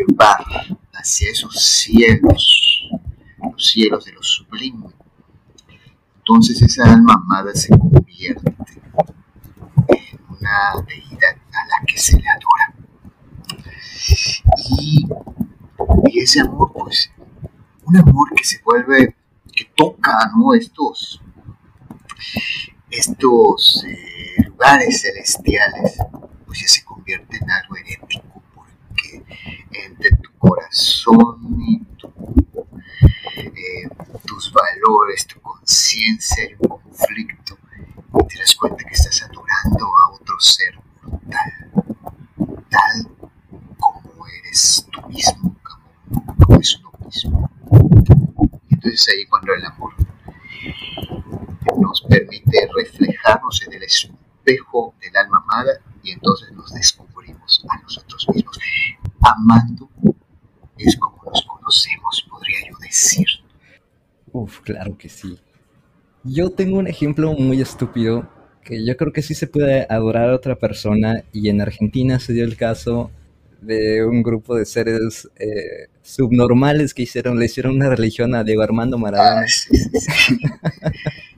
elevar hacia esos cielos, los cielos de lo sublime, entonces esa alma amada se convierte en una deidad a la que se le adora. Y, ese amor, pues, un amor que se vuelve, que toca, ¿no? Estos, estos eh, lugares celestiales, pues ya se convierte en algo herético entre tu corazón y eh, tus valores, tu conciencia hay un conflicto y te das cuenta que estás adorando a otro ser mortal, tal como eres tú mismo, como, es uno mismo. entonces ahí cuando el amor nos permite reflejarnos en el espejo del alma amada y entonces nos descubrimos a nosotros mismos amando es como nos conocemos, podría yo decir. Uf, claro que sí. Yo tengo un ejemplo muy estúpido que yo creo que sí se puede adorar a otra persona y en Argentina se dio el caso de un grupo de seres eh, subnormales que hicieron, le hicieron una religión a Diego Armando Maradona. Ah, sí, sí,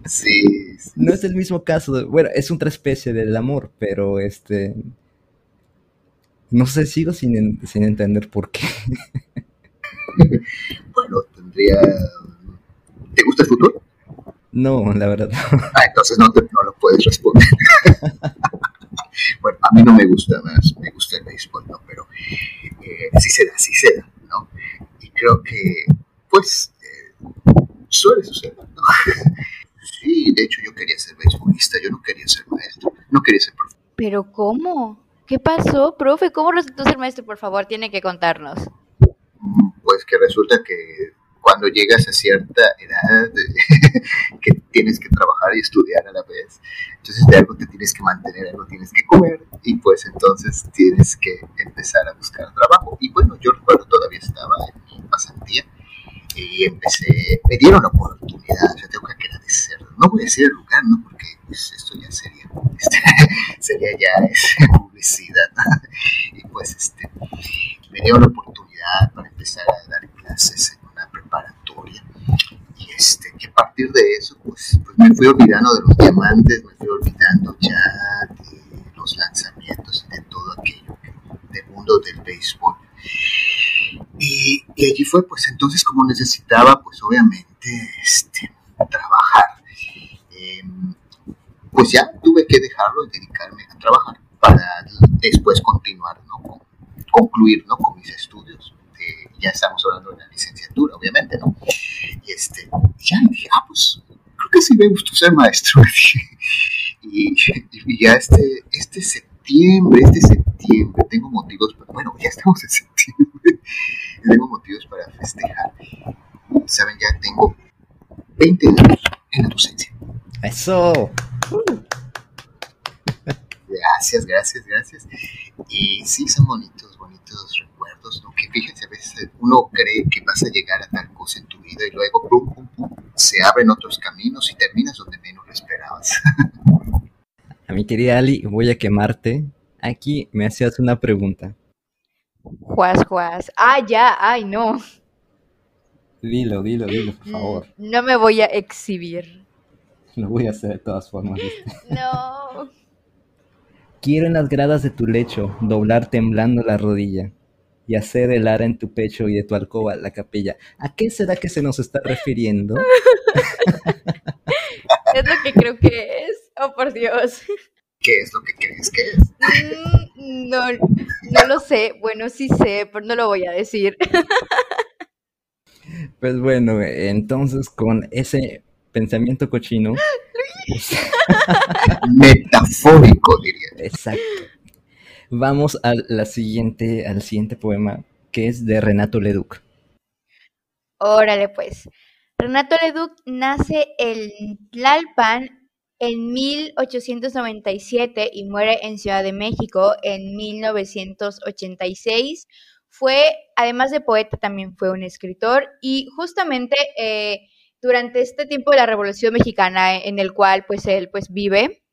sí. No es el mismo caso, bueno, es otra especie del amor, pero este no sé, sigo sin, sin entender por qué. (laughs) bueno, tendría... ¿Te gusta el fútbol? No, la verdad. (laughs) Ah, entonces no, te, no lo puedes responder. (laughs) bueno, a mí no me gusta más, me gusta el béisbol, ¿no? Pero eh, sí se da, sí se da, ¿no? Y creo que, pues, eh, suele suceder, ¿no? (laughs) sí, de hecho yo quería ser beisbolista, yo no quería ser maestro, no quería ser profesor. ¿Pero cómo? ¿Qué pasó, profe? ¿Cómo resultó ser maestro? Por favor, tiene que contarnos. Pues que resulta que cuando llegas a cierta edad (laughs) que tienes que trabajar y estudiar a la vez, entonces de algo te tienes que mantener, algo tienes que comer y pues entonces tienes que empezar a buscar trabajo. Y bueno, yo recuerdo todavía estaba en mi pasantía y empecé, me dieron la oportunidad, yo tengo que agradecer, no voy a decir el lugar, ¿no? Porque pues esto ya sería, este, (laughs) sería ya es, (laughs) publicidad, y pues este, me dieron la oportunidad para empezar a dar clases en una preparatoria, y este, que a de eso, pues, pues me fui olvidando de los diamantes, me fui olvidando ya de los lanzamientos y de todo aquello, del mundo del béisbol. Y, allí fue, pues entonces como necesitaba, pues obviamente, este, trabajar. Eh, pues ya tuve que dejarlo y dedicarme a trabajar para después continuar, ¿no? concluir, ¿no? Con mis estudios. Ya estamos hablando de la licenciatura, obviamente, ¿no? Y este, ya dije, ah, pues creo que sí me gustó ser maestro. (laughs) y, y, ya este, este septiembre, este septiembre, tengo motivos, para, bueno, ya estamos en septiembre, (laughs) tengo motivos para festejar. Saben, ya tengo 20 años en la docencia. Eso. Gracias, gracias, gracias. Y sí, son bonitos, bonitos recuerdos, ¿no? Que fíjense, a veces uno cree que vas a llegar a tal cosa en tu vida y luego, pum, pum, pum, se abren otros caminos y terminas donde menos lo esperabas. (laughs) A mi querida Ali, voy a quemarte. Aquí me hacías una pregunta. Juas, juas. Ah, ya, ay, no. Dilo, dilo, dilo, por favor. No me voy a exhibir. Lo voy a hacer de todas formas. ¿viste? (laughs) No. Quiero en las gradas de tu lecho doblar temblando la rodilla y hacer el ara en tu pecho y de tu alcoba la capilla. ¿A qué será que se nos está refiriendo? (laughs) es lo que creo que es. Oh, por Dios. ¿Qué es lo que crees que es? Mm, no, no lo sé. Bueno, sí sé, pero no lo voy a decir. (laughs) Pues bueno, entonces con ese pensamiento cochino. (gasps) (laughs) Metafórico, diría. Exacto. Vamos siguiente, al siguiente poema, que es de Renato Leduc. Órale, pues. Renato Leduc nace en Tlalpan en 1897 y muere en Ciudad de México en 1986. Fue, además de poeta, también fue un escritor y justamente eh, durante este tiempo de la Revolución Mexicana en el cual pues él pues vive.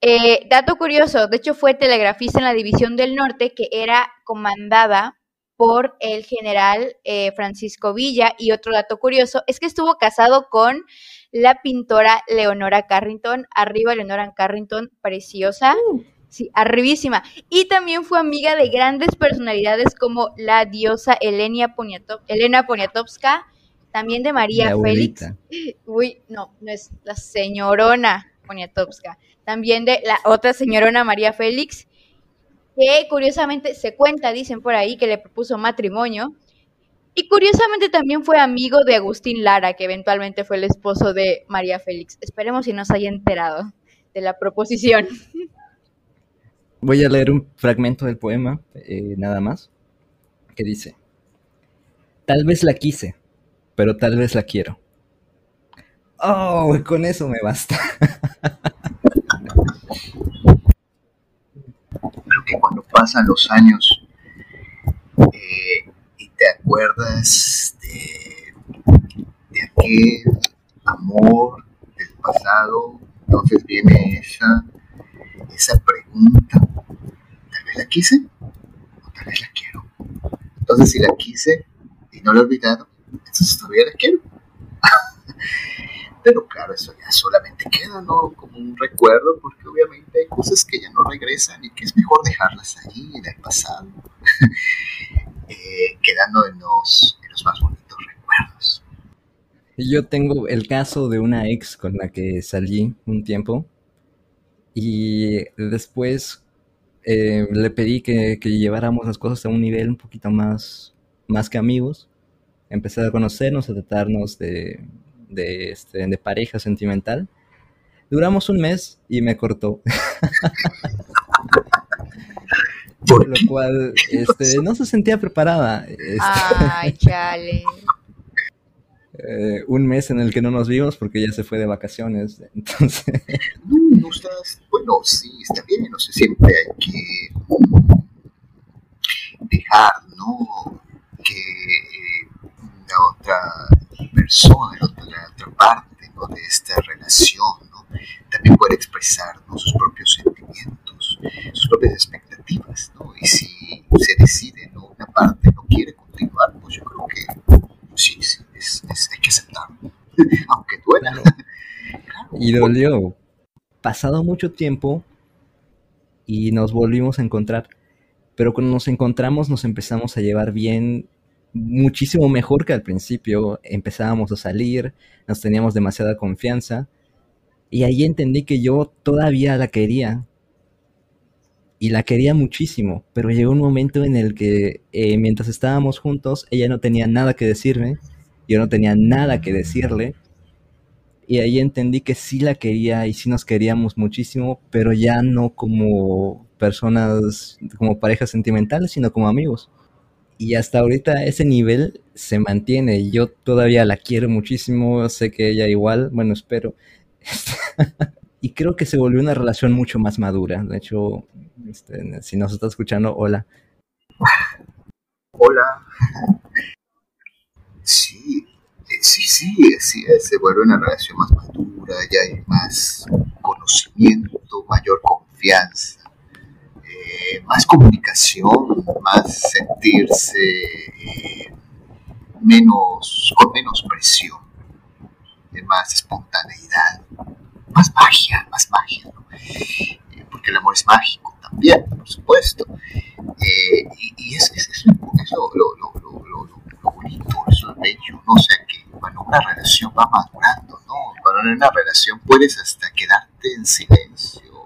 Eh, dato curioso, de hecho fue telegrafista en la División del Norte que era comandada por el general eh, Francisco Villa y otro dato curioso es que estuvo casado con la pintora Leonora Carrington, arriba Leonora Carrington, preciosa. Sí, arribísima. Y también fue amiga de grandes personalidades como la diosa Elena, Poniatov Elena Poniatowska, también de María Félix. Uy, no, no es la señorona Poniatowska. También de la otra señorona María Félix, que curiosamente se cuenta, dicen por ahí, que le propuso matrimonio. Y curiosamente también fue amigo de Agustín Lara, que eventualmente fue el esposo de María Félix. Esperemos si nos haya enterado de la proposición. Voy a leer un fragmento del poema, eh, nada más, que dice, tal vez la quise, pero tal vez la quiero. Oh, con eso me basta. (laughs) Creo que cuando pasan los años eh, y te acuerdas de, de aquel amor del pasado, entonces viene esa, esa pregunta, tal vez la quise o tal vez la quiero. Entonces si la quise y no la he olvidado, entonces todavía la quiero. (laughs) Pero claro, eso ya solamente queda, ¿no? Como un recuerdo, porque obviamente hay cosas que ya no regresan y que es mejor dejarlas allí, en el pasado, (laughs) eh, quedando en los, en los más bonitos recuerdos. Yo tengo el caso de una ex con la que salí un tiempo y después eh, le pedí que, que lleváramos las cosas a un nivel un poquito más, más que amigos. Empecé a conocernos, a tratarnos de, de, este, de pareja sentimental. Duramos un mes y me cortó. (laughs) Por lo cual este, no se sentía preparada. Este, Ay, chale. eh, un mes en el que no nos vimos porque ella se fue de vacaciones. Entonces, No, no estás. Bueno, sí, está bien. No sé, siempre hay que dejar, ¿no? Que la otra persona, la otra, la otra parte, ¿no? De esta relación, ¿no? También puede expresar, ¿no? Sus propios sentimientos, sus propias expectativas, ¿no? Y si se decide, ¿no? Una parte no quiere continuar, pues yo creo que sí, sí, es, es- hay que aceptarlo. (laughs) Aunque duela. Claro. y dolió. Pasado mucho tiempo y nos volvimos a encontrar. Pero cuando nos encontramos nos empezamos a llevar bien, muchísimo mejor que al principio. Empezábamos a salir, nos teníamos demasiada confianza. Y ahí entendí que yo todavía la quería. Y la quería muchísimo. Pero llegó un momento en el que eh, mientras estábamos juntos, ella no tenía nada que decirme. Yo no tenía nada que decirle. Y ahí entendí que sí la quería y sí nos queríamos muchísimo, pero ya no como personas, como parejas sentimentales, sino como amigos. Y hasta ahorita ese nivel se mantiene. Yo todavía la quiero muchísimo, sé que ella igual, bueno, espero. (laughs) y creo que se volvió una relación mucho más madura. De hecho, este, si nos está escuchando, hola. Hola. Sí, eh, sí, sí, sí, se vuelve una relación más madura, ya hay más conocimiento, mayor confianza, más comunicación, más sentirse eh, menos, con menos presión, más espontaneidad, más magia, más magia, ¿no? Eh, porque el amor es mágico también, por supuesto. Eh, y, y es, es, lo, lo, lo, lo, bonito, eso es lo bello, ¿no? O sea que cuando una relación va madurando, ¿no? Cuando en una relación puedes hasta quedarte en silencio,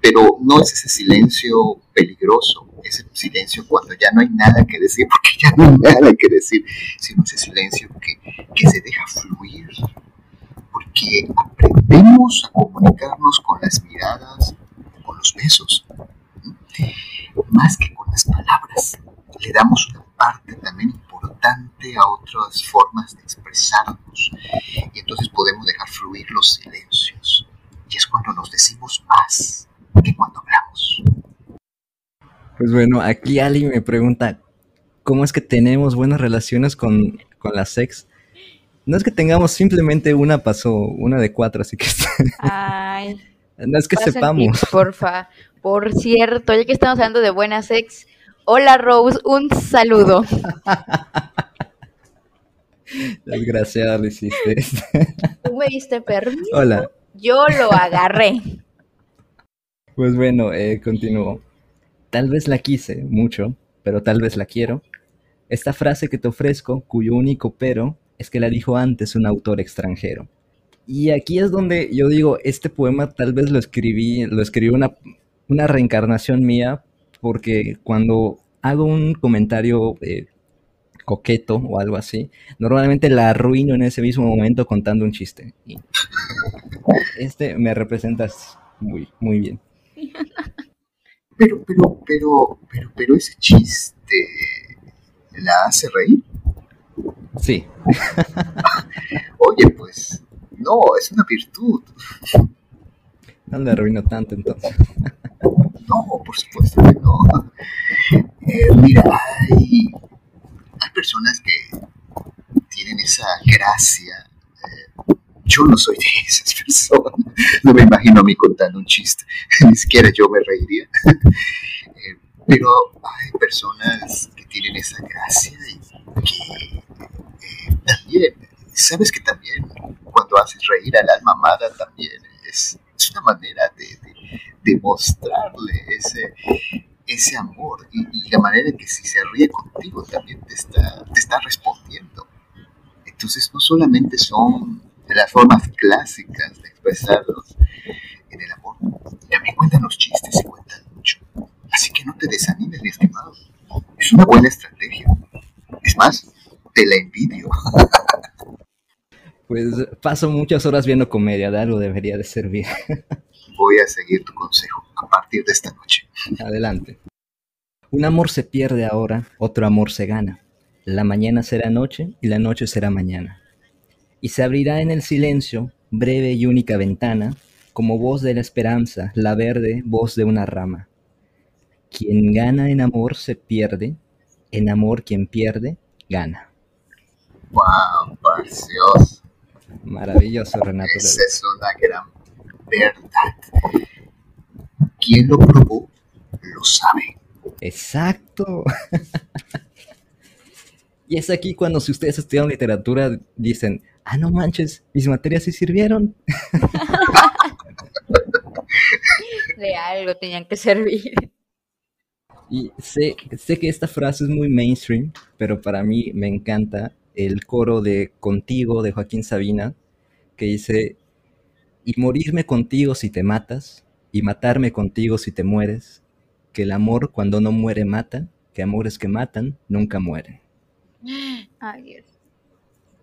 pero no es ese silencio peligroso, ese silencio cuando ya no hay nada que decir, (laughs) porque ya no hay nada que decir, sino ese silencio que, que se deja fluir, porque aprendemos a comunicarnos con las miradas, con los besos, más que con las palabras. Le damos una parte también importante a otras formas de expresarnos y entonces podemos dejar fluir los silencios. Y es cuando nos decimos más que cuando hablamos. Pues bueno, aquí Ali me pregunta, ¿cómo es que tenemos buenas relaciones con, con las ex? No es que tengamos simplemente una pasó, una de cuatro, así que Ay, (laughs) no es que sepamos. tips, porfa. Por cierto, ya que estamos hablando de buenas ex, hola Rose, un saludo. (laughs) Desgraciada lo hiciste. Tú me diste permiso, Hola. yo lo agarré. Pues bueno, eh, continúo. Tal vez la quise mucho, pero tal vez la quiero. Esta frase que te ofrezco, cuyo único pero es que la dijo antes un autor extranjero. Y aquí es donde yo digo, este poema tal vez lo escribí, lo escribió una, una reencarnación mía, porque cuando hago un comentario eh, coqueto o algo así, normalmente la arruino en ese mismo momento contando un chiste. Y este me representas muy, muy bien. Pero, pero, pero, pero, pero ese chiste la hace reír. Sí, (laughs) Oye, pues, no, es una virtud. no le arruino tanto entonces. No, por supuesto que no. Eh, mira, hay, hay personas que tienen esa gracia. eh, yo no soy de esas personas. No me imagino a mí contando un chiste. (laughs) Ni siquiera yo me reiría. (laughs) Eh, pero hay personas que tienen esa gracia y que eh, también, sabes que también cuando haces reír al alma amada también es, es una manera de, de, mostrarle ese, ese amor y, y la manera en que si se ríe contigo también te está, te está respondiendo. Entonces no solamente son las formas clásicas de expresarlos en el amor, también cuentan los chistes y cuentan mucho. Así que no te desanimes, mi estimado. Es una buena estrategia. Es más, te la envidio. Pues paso muchas horas viendo comedia, de algo debería de servir. Voy a seguir tu consejo a partir de esta noche. Adelante. Un amor se pierde ahora, otro amor se gana. La mañana será noche y la noche será mañana. Y se abrirá en el silencio, breve y única ventana, como voz de la esperanza, la verde voz de una rama. Quien gana en amor se pierde, en amor quien pierde, gana. ¡Wow! Precioso. Maravilloso, Renato. Esa es una gran verdad. Quien lo probó, lo sabe. Exacto. (laughs) y es aquí cuando si ustedes estudian literatura dicen, ah, no manches, mis materias sí sirvieron. (laughs) De algo tenían que servir. Y sé, sé que esta frase es muy mainstream, pero para mí me encanta el coro de Contigo de Joaquín Sabina, que dice, y morirme contigo si te matas, y matarme contigo si te mueres, que el amor cuando no muere mata, que amores que matan nunca mueren. Ay, Dios.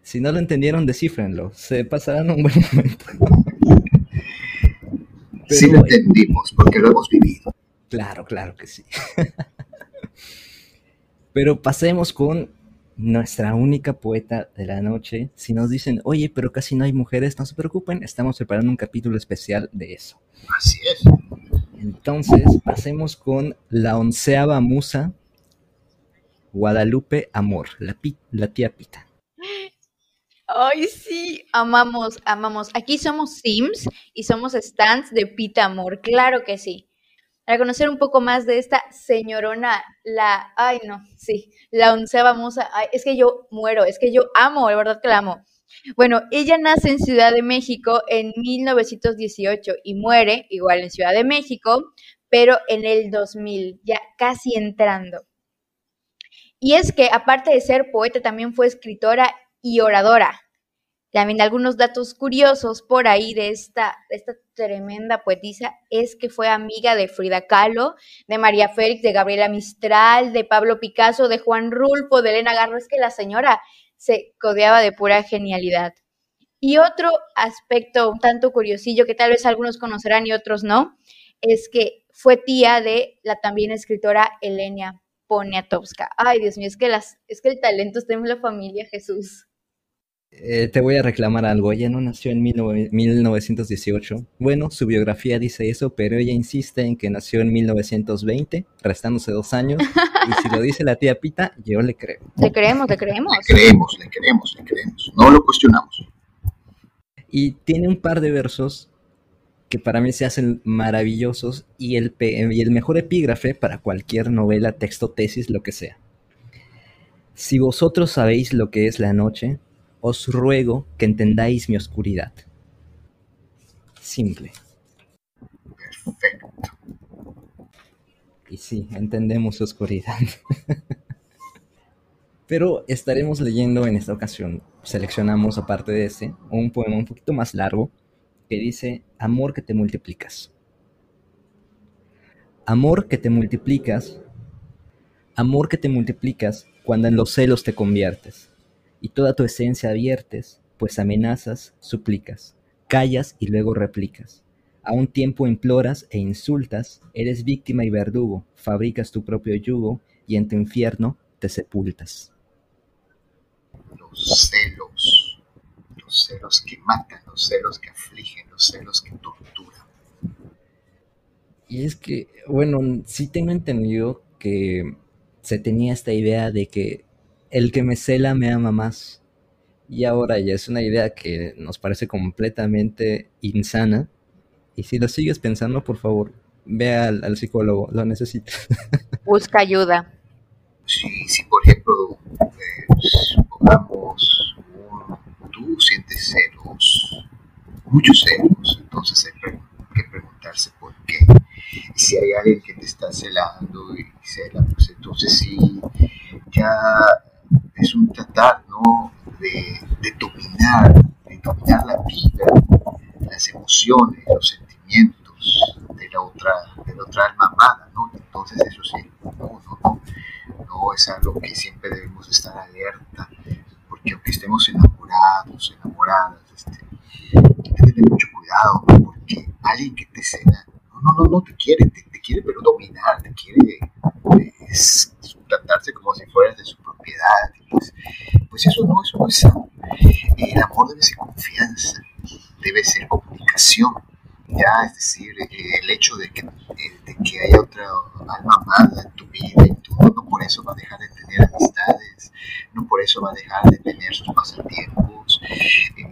Si no lo entendieron, descifrenlo, se pasarán un buen momento. sí lo entendimos, porque lo hemos vivido. Claro, claro que sí. (laughs) pero pasemos con nuestra única poeta de la noche. Si nos dicen, oye, pero casi no hay mujeres, no se preocupen, estamos preparando un capítulo especial de eso. Así es. Entonces, pasemos con la onceava musa, Guadalupe Amor, la, pi- la tía Pita. Ay, sí, amamos, amamos. Aquí somos Sims y somos stands de Pita Amor, claro que sí. Para conocer un poco más de esta señorona, la, ay no, sí, la onceava musa, ay, es que yo muero, es que yo amo, de verdad que la amo. Bueno, ella nace en Ciudad de México en 1918 y muere igual en Ciudad de México, pero en el 2000, ya casi entrando. Y es que aparte de ser poeta, también fue escritora y oradora. También algunos datos curiosos por ahí de esta, esta tremenda poetisa es que fue amiga de Frida Kahlo, de María Félix, de Gabriela Mistral, de Pablo Picasso, de Juan Rulfo, de Elena Garro. Es que la señora se codeaba de pura genialidad. Y otro aspecto un tanto curiosillo que tal vez algunos conocerán y otros no, es que fue tía de la también escritora Elena Poniatowska. Ay, Dios mío, es que, las, es que el talento está en la familia Jesús. Eh, te voy a reclamar algo, ella no nació en 19- 1918. Bueno, su biografía dice eso, pero ella insiste en que nació en 1920, restándose dos años. Y si lo dice la tía Pita, yo le creo. (laughs) Le creemos, le creemos. Le creemos, le creemos, le creemos. No lo cuestionamos. Y tiene un par de versos que para mí se hacen maravillosos y el, y el mejor epígrafe para cualquier novela, texto, tesis, lo que sea. Si vosotros sabéis lo que es la noche, os ruego que entendáis mi oscuridad. Simple. Perfecto. Y sí, entendemos oscuridad. (laughs) Pero estaremos leyendo en esta ocasión, seleccionamos aparte de ese, un poema un poquito más largo que dice, Amor que te multiplicas. Amor que te multiplicas, amor que te multiplicas cuando en los celos te conviertes, y toda tu esencia viertes, pues amenazas, suplicas, callas y luego replicas. A un tiempo imploras e insultas, eres víctima y verdugo, fabricas tu propio yugo y en tu infierno te sepultas. Los celos. Los celos que matan, los celos que afligen, los celos que torturan. Y es que, bueno, sí tengo entendido que se tenía esta idea de que el que me cela me ama más. Y ahora ya es una idea que nos parece completamente insana. Y si lo sigues pensando, por favor, ve al, al psicólogo, lo necesitas. (laughs) Busca ayuda. Si, si por ejemplo, supongamos, tú sientes celos, muchos celos, entonces hay pre- que preguntarse por qué. Y si hay alguien que te está celando y cela, pues entonces sí, ya es un tratar, ¿no? de, dominar, de dominar la vida, las emociones, los sentimientos de la otra, de la otra alma amada, ¿no? Entonces eso sí, no, no, no, no es algo que siempre debemos estar alerta, porque aunque estemos enamorados, enamoradas, este, hay que tener mucho cuidado, porque alguien que te ceda, no, no, no, te quiere, quiere pero dominar, te quiere pues, tratarse como si fueras de su propiedad, pues, pues, eso no, eso es sano. El amor debe ser confianza, debe ser comunicación, ya, es decir, el hecho de que, de que haya otra alma amada en tu vida y tú no por eso va a dejar de tener amistades, no por eso va a dejar de tener sus pasatiempos,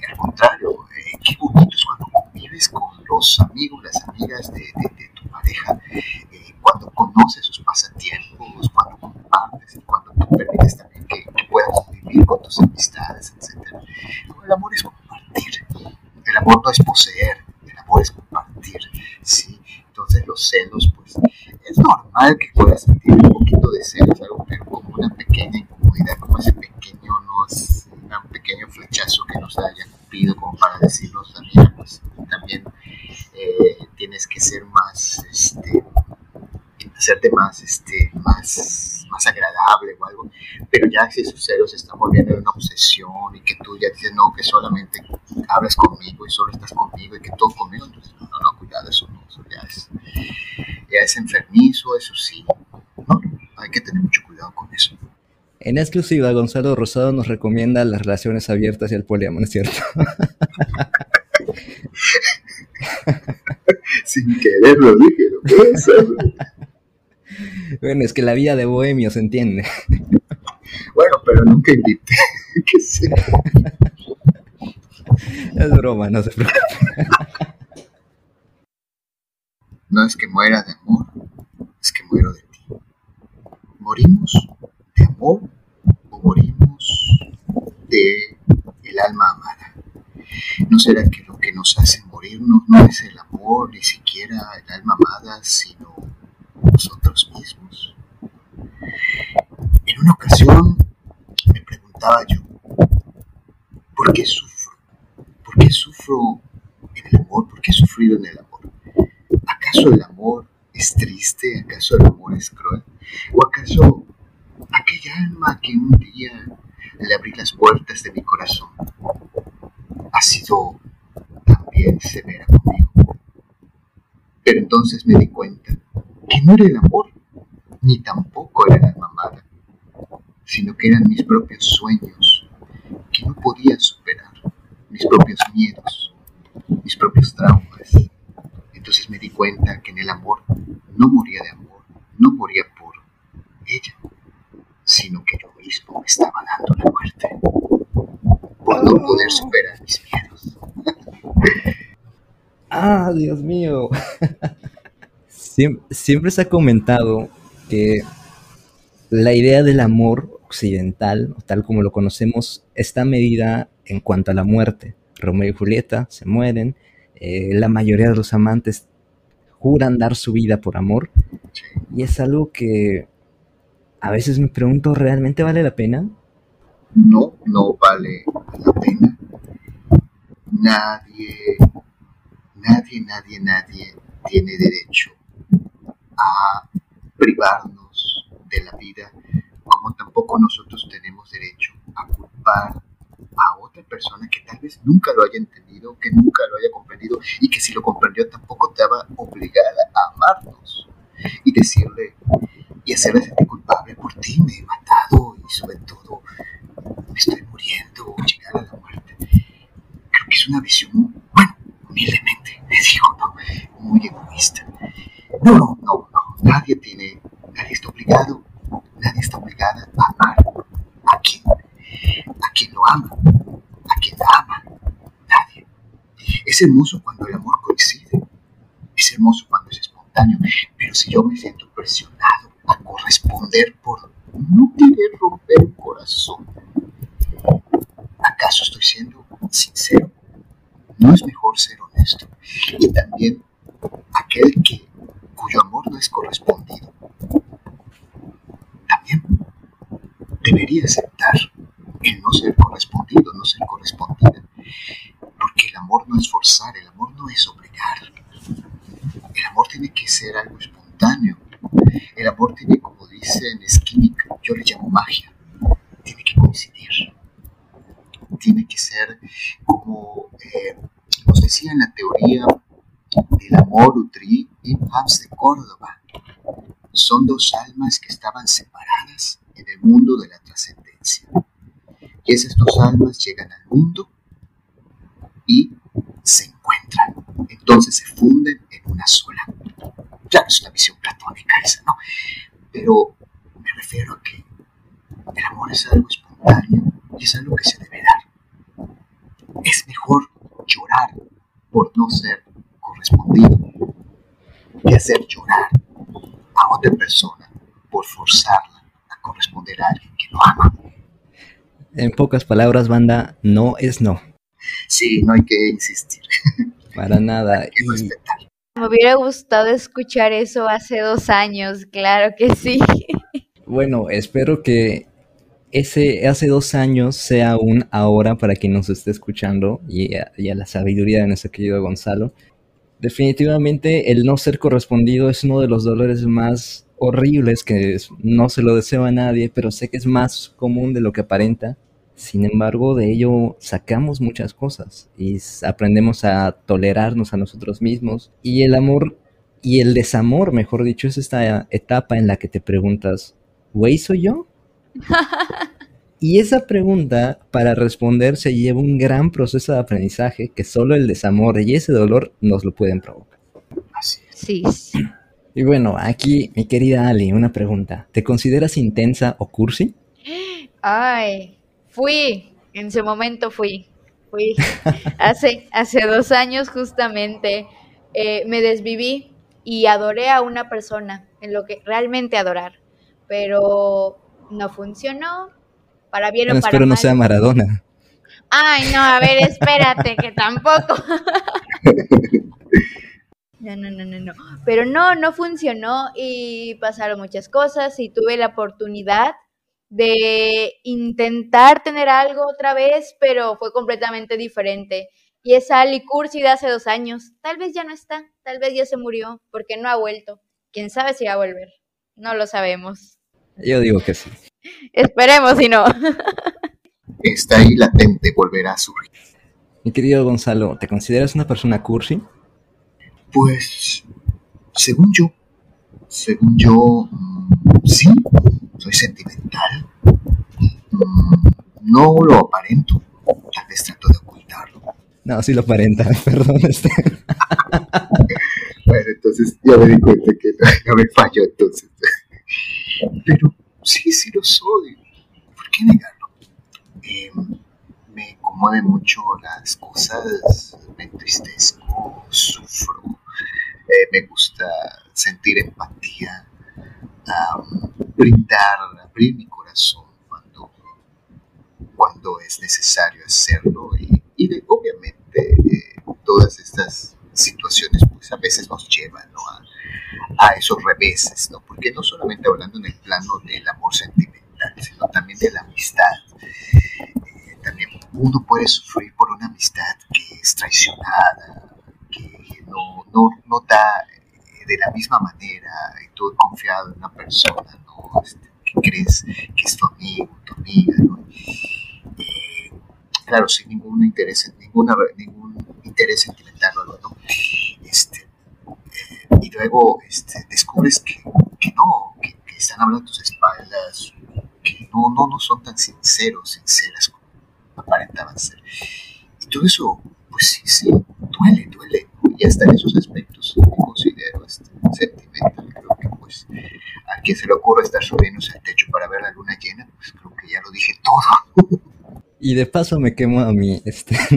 al contrario, eh, qué bonito es cuando convives con los amigos, las amigas de, tu pareja, eh, cuando conoces sus pasatiempos, cuando compartes, cuando tú permites también que, que puedas convivir con tus amistades, etc. El amor es compartir, el amor no es poseer, el amor es compartir, ¿sí? Entonces los celos, pues, es que puedas sentir un poquito de celos, algo, pero como una pequeña incomodidad, como ese pequeño, no un pequeño flechazo que no se haya cumplido como para decirnos también, pues, también eh, tienes que ser más, este, hacerte más, este, más, más agradable o algo, pero ya si esos celos se están volviendo en una obsesión y que tú ya dices, no, que solamente hablas conmigo y solo estás conmigo y que todo conmigo, entonces no, no, no cuidado, eso no, eso ya es, ya es enfermizo, eso sí, no, hay que tener mucho cuidado con eso. En exclusiva, Gonzalo Rosado nos recomienda las relaciones abiertas y el poliamor, ¿es cierto? (laughs) Sin quererlo dije, ¿no? Bueno, es que la vida de bohemio se entiende. Bueno, pero nunca invité. (laughs) que sea. Es broma, no se preocupe. No es que muera de amor, es que muero de ti. ¿Morimos de amor morimos de el alma amada? ¿No será que lo que nos hace morirnos no es el amor, ni siquiera el alma amada, sino nosotros mismos? En una ocasión me preguntaba yo, ¿por qué sufro? ¿Por qué sufro en el amor? ¿Por qué he sufrido en el amor? ¿Acaso el amor es triste? ¿Acaso el amor es cruel? ¿O acaso aquella alma que un día le abrí las puertas de mi corazón ha sido también severa conmigo? Pero entonces me di cuenta que no era el amor, ni tampoco era la alma amada, sino que eran mis propios sueños que no podía superar, mis propios miedos, mis propios traumas. Entonces me di cuenta que en el amor no moría de amor, no moría sino que yo mismo me estaba dando la muerte por no poder superar mis miedos. (laughs) ah, Dios mío. siempre se ha comentado que la idea del amor occidental, tal como lo conocemos, está medida en cuanto a la muerte. Romeo y Julieta se mueren, eh, la mayoría de los amantes juran dar su vida por amor, y es algo que a veces me pregunto, ¿realmente vale la pena? No, no vale la pena. Nadie, nadie, nadie, nadie tiene derecho a privarnos de la vida, como tampoco nosotros tenemos derecho a culpar a otra persona que tal vez nunca lo haya entendido, que nunca lo haya comprendido y que si lo comprendió tampoco va obligada a amarnos y decirle y hacerle sentir culpable por ti, me he matado y sobre todo me estoy muriendo, llegar a la muerte. Creo que es una visión, bueno, humildemente, me dijo, no, muy egoísta. No, no, no, no, nadie tiene, nadie está obligado, nadie está obligada a amar a quien, a quien lo ama, a quien la ama, nadie. Es hermoso cuando el amor coincide, es hermoso cuando es espontáneo, pero si yo me siento presionado a corresponder por no querer romper un corazón, ¿acaso estoy siendo sincero? ¿No es mejor ser honesto? Y también aquel que cuyo amor no es correspondido, también debería aceptar el no ser correspondido, no ser correspondida. Porque el amor no es forzar, el amor no es obligar. El amor tiene que ser algo espontáneo. El amor tiene, como dicen, química, yo le llamo magia. Tiene que coincidir. Tiene que ser como eh, nos decía en la teoría del amor Utri y Pabst de Córdoba. Son dos almas que estaban separadas en el mundo de la trascendencia. Y esas dos almas llegan al mundo y se encuentran. Entonces se funden en una sola. Claro, es una visión platónica esa, ¿no? Pero me refiero a que el amor es algo espontáneo y es algo que se debe dar. Es mejor llorar por no ser correspondido que hacer llorar a otra persona por forzarla a corresponder a alguien que no ama. En pocas palabras, banda, no es no. Sí, no hay que insistir. Para nada. Hay que respetar. Me hubiera gustado escuchar eso hace dos años, claro que sí. Bueno, espero que ese hace dos años sea un ahora para quien nos esté escuchando y a, y a la sabiduría de nuestro querido Gonzalo. Definitivamente el no ser correspondido es uno de los dolores más horribles que es- no se lo deseo a nadie, pero sé que es más común de lo que aparenta. Sin embargo, de ello sacamos muchas cosas y aprendemos a tolerarnos a nosotros mismos. Y el amor y el desamor, mejor dicho, es esta etapa en la que te preguntas, ¿güey soy yo? (laughs) Y esa pregunta, para responder, se lleva un gran proceso de aprendizaje que solo el desamor y ese dolor nos lo pueden provocar. Así es. Sí, sí. Y bueno, aquí, mi querida Ali, una pregunta. ¿Te consideras intensa o cursi? Ay, fui, en su momento fui, fui. Hace, hace dos años justamente eh, me desviví y adoré a una persona, en lo que realmente adorar, pero no funcionó, para bien Bueno, o para espero no mal. sea Maradona. Ay, no, a ver, espérate, que tampoco. No, no, no, no, no. Pero no, no funcionó y pasaron muchas cosas y tuve la oportunidad de intentar tener algo otra vez, pero fue completamente diferente. Y esa Ali Cursi de hace dos años, tal vez ya no está, tal vez ya se murió, porque no ha vuelto. Quién sabe si va a volver. No lo sabemos. Yo digo que sí. (laughs) Esperemos si no. (laughs) Está ahí latente, volverá a surgir. Mi querido Gonzalo, ¿te consideras una persona cursi? Pues, según yo, según yo, mm, sí, soy sentimental. Mm, No lo aparento, tal vez trato de ocultarlo. No, sí lo aparenta, (laughs) perdón. Este. Bueno, entonces ya me di cuenta que no me fallo entonces. Pero sí, sí lo soy. ¿Por qué negarlo? Eh, me conmueven mucho las cosas, me entristezco, sufro, eh, me gusta sentir empatía, brindar, abrir mi corazón cuando, cuando es necesario hacerlo y, obviamente eh, todas estas situaciones pues a veces nos llevan a, a esos reveses, ¿no? porque no solamente hablando en el plano del amor sentimental, sino también de la amistad. Eh, también uno puede sufrir por una amistad que es traicionada, que no, no, no da eh, de la misma manera tú confiado en una persona, Este, que crees que es tu amigo, tu amiga, ¿no? Eh, claro, sin ningún interés, ninguna, ningún interés sentimental ¿no? Este, eh, y luego este, descubres que, que no, que, que están hablando a tus espaldas, que no, no, no son tan sinceros, sinceras como aparentaban ser. Y todo eso, pues sí, sí, duele, duele. Y hasta en esos aspectos me considero este, sentimental. Creo que pues a quien se le ocurre estar subiéndose al techo para ver la luna llena, pues creo que ya lo dije todo. Y de paso me quemo a mí. Este. (laughs)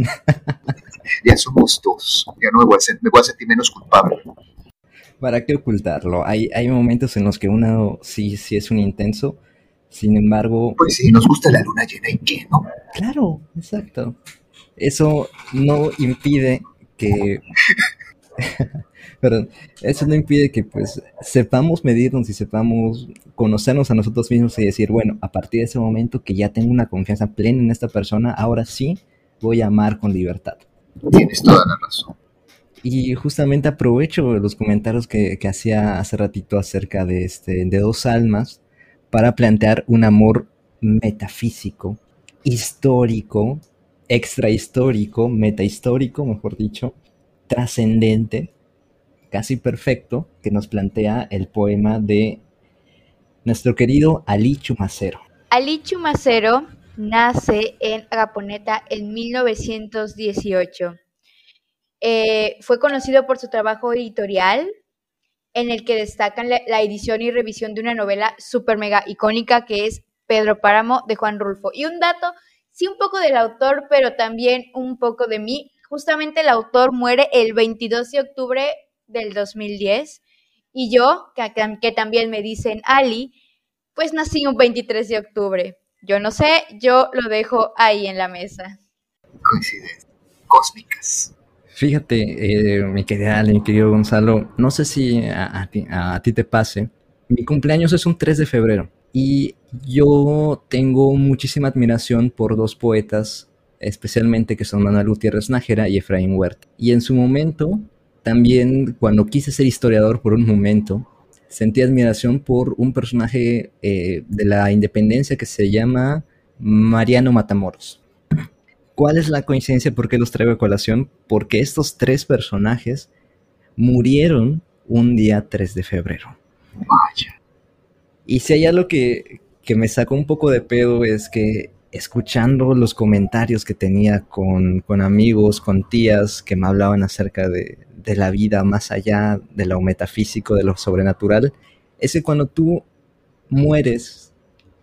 Ya somos dos. Ya no me voy a, sen- me voy a sentir menos culpable. ¿Para qué ocultarlo? Hay, hay momentos en los que uno sí, sí es un intenso. Sin embargo, Pues sí, nos gusta la luna llena y qué, ¿no? claro, exacto. Eso no impide que (laughs) Pero eso no impide que pues sepamos medirnos y sepamos conocernos a nosotros mismos y decir, bueno, a partir de ese momento que ya tengo una confianza plena en esta persona, ahora sí voy a amar con libertad. Tienes toda la razón. Y justamente aprovecho los comentarios que, que hacía hace ratito acerca de, este, de dos almas para plantear un amor metafísico, histórico, extrahistórico, metahistórico, mejor dicho, trascendente, casi perfecto, que nos plantea el poema de nuestro querido Ali Chumacero. Ali Chumacero nace en Agaponeta en 1918. Eh, fue conocido por su trabajo editorial, en el que destacan la, la, edición y revisión de una novela super mega icónica que es Pedro Páramo de Juan Rulfo. Y un dato, sí un poco del autor, pero también un poco de mí. Justamente el autor muere el 22 de octubre del 2010 y yo, que, que también me dicen Ali, pues nací un 23 de octubre. Yo no sé, yo lo dejo ahí en la mesa. Coincidencias cósmicas. Fíjate, eh, mi querida Ale, mi querido Gonzalo, no sé si a, a, ti, a, ti, te pase. Mi cumpleaños es un 3 de febrero y yo tengo muchísima admiración por dos poetas, especialmente que son Manuel Gutiérrez Nájera y Efraín Huerta. Y en su momento, también cuando quise ser historiador por un momento, sentí admiración por un personaje eh, de la independencia que se llama Mariano Matamoros. ¿Cuál es la coincidencia? ¿Por qué los traigo a colación? Porque estos tres personajes murieron un día 3 de febrero. Vaya. Y si hay algo que, que me sacó un poco de pedo es que escuchando los comentarios que tenía con, con amigos, con tías que me hablaban acerca de, de, la vida más allá de lo metafísico, de lo sobrenatural, es que cuando tú mueres,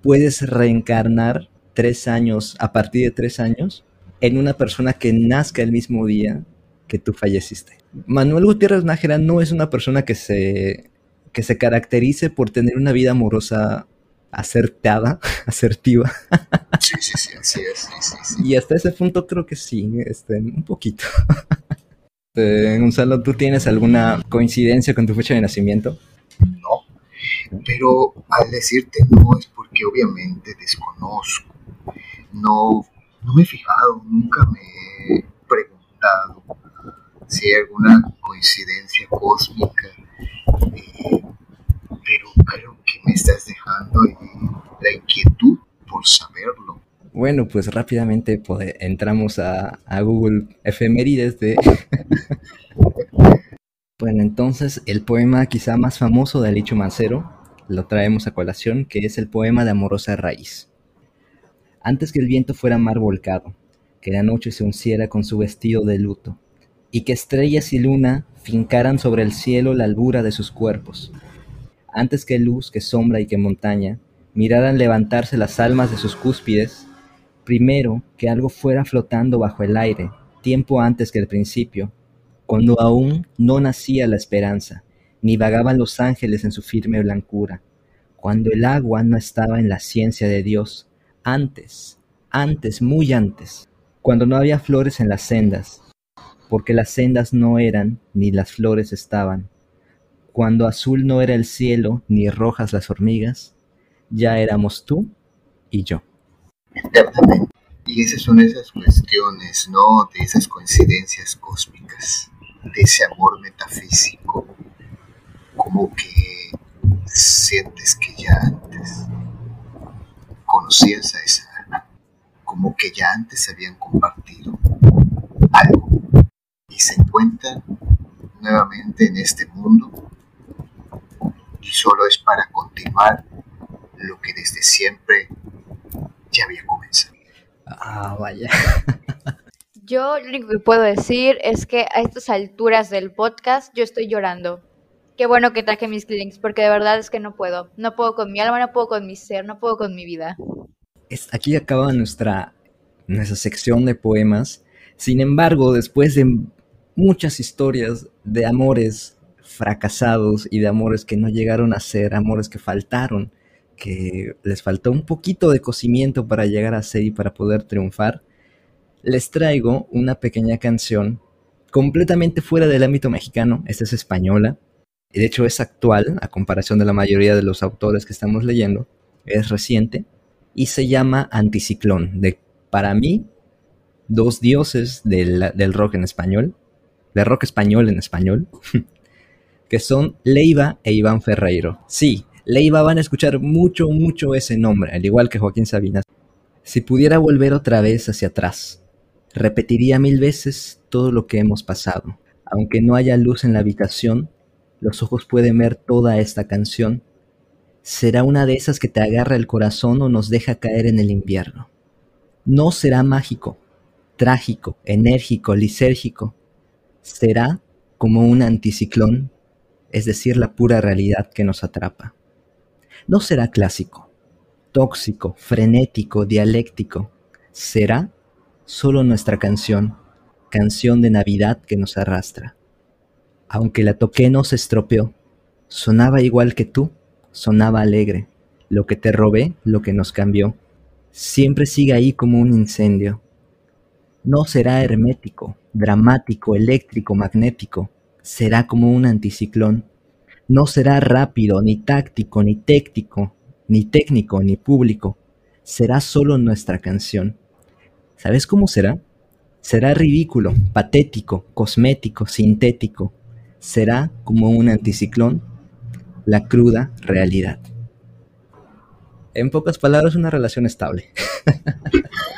puedes reencarnar tres años, a partir de tres años, en una persona que nazca el mismo día que tú falleciste. Manuel Gutiérrez Nájera no es una persona que se, que se caracterice por tener una vida amorosa acertada, (laughs) asertiva. Sí, sí, sí, así es. Sí, sí, sí. Y hasta ese punto creo que sí, este, un poquito. (laughs) Eh, Gonzalo, ¿tú tienes alguna coincidencia con tu fecha de nacimiento? No, pero al decirte no es porque obviamente desconozco. No, no me he fijado, nunca me he preguntado si hay alguna coincidencia cósmica. Eh, pero creo que me estás dejando la inquietud por saberlo. Bueno, pues rápidamente pues, entramos a, a, Google efemérides de... (laughs) bueno, entonces el poema quizá más famoso de Alicho Mancero lo traemos a colación, que es el poema de Amorosa Raíz. Antes que el viento fuera mar volcado, que la noche se unciera con su vestido de luto, y que estrellas y luna fincaran sobre el cielo la albura de sus cuerpos, antes que luz, que sombra y que montaña, miraran levantarse las almas de sus cúspides, primero que algo fuera flotando bajo el aire, tiempo antes que el principio, cuando aún no nacía la esperanza, ni vagaban los ángeles en su firme blancura, cuando el agua no estaba en la ciencia de Dios, antes, antes, muy antes, cuando no había flores en las sendas, porque las sendas no eran, ni las flores estaban, cuando azul no era el cielo, ni rojas las hormigas, ya éramos tú y yo. Y esas son esas cuestiones, ¿no? De esas coincidencias cósmicas, de ese amor metafísico, como que sientes que ya antes conocías a esa alma, como que ya antes habían compartido algo y se encuentran nuevamente en este mundo y solo es para continuar lo que desde siempre ya había comenzado. Ah, vaya. Yo lo único que puedo decir es que a estas alturas del podcast yo estoy llorando. Qué bueno que traje mis links, porque de verdad es que no puedo. No puedo con mi alma, no puedo con mi ser, no puedo con mi vida. Aquí acaba nuestra, nuestra sección de poemas. Sin embargo, después de muchas historias de amores fracasados y de amores que no llegaron a ser, amores que faltaron, que les faltó un poquito de cocimiento para llegar a ser y para poder triunfar, les traigo una pequeña canción completamente fuera del ámbito mexicano, esta es española, y de hecho es actual, a comparación de la mayoría de los autores que estamos leyendo, es reciente, y se llama Anticiclón, de, para mí, dos dioses del, del rock en español, de rock español en español, (laughs) que son Leiva e Iván Ferreiro. Sí, Leiva van a escuchar mucho, mucho ese nombre, al igual que Joaquín Sabina. Si pudiera volver otra vez hacia atrás, repetiría mil veces todo lo que hemos pasado. Aunque no haya luz en la habitación, los ojos pueden ver toda esta canción. Será una de esas que te agarra el corazón o nos deja caer en el invierno. No será mágico, trágico, enérgico, lisérgico. Será como un anticiclón, es decir, la pura realidad que nos atrapa. No será clásico, tóxico, frenético, dialéctico. Será solo nuestra canción, canción de Navidad que nos arrastra. Aunque la toqué no se estropeó, sonaba igual que tú, sonaba alegre, lo que te robé, lo que nos cambió, siempre sigue ahí como un incendio. No será hermético, dramático, eléctrico, magnético, será como un anticiclón. No será rápido, ni táctico, ni técnico, ni técnico, ni público, será solo nuestra canción. ¿Sabes cómo será? Será ridículo, patético, cosmético, sintético, será como un anticiclón la cruda realidad. En pocas palabras, una relación estable. (laughs)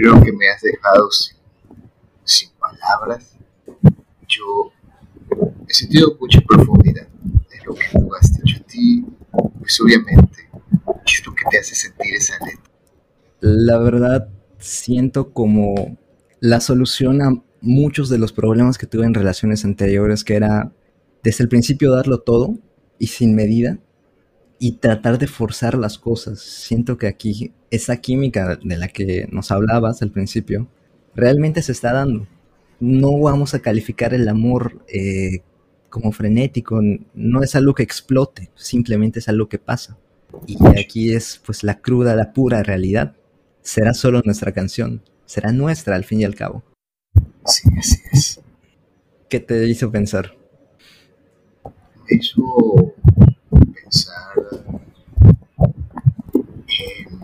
Creo que me has dejado sin, palabras. Yo he sentido mucha profundidad de lo que tú has dicho a ti. Pues obviamente, ¿qué es lo que te hace sentir esa letra? La verdad, siento como la solución a muchos de los problemas que tuve en relaciones anteriores, que era desde el principio darlo todo y sin medida y tratar de forzar las cosas. Siento que aquí esa química de la que nos hablabas al principio realmente se está dando. No vamos a calificar el amor eh, como frenético, no es algo que explote, simplemente es algo que pasa. Y aquí es pues la cruda, la pura realidad. Será solo nuestra canción, será nuestra al fin y al cabo. Sí, así es. ¿Qué te hizo pensar? Me hizo pensar en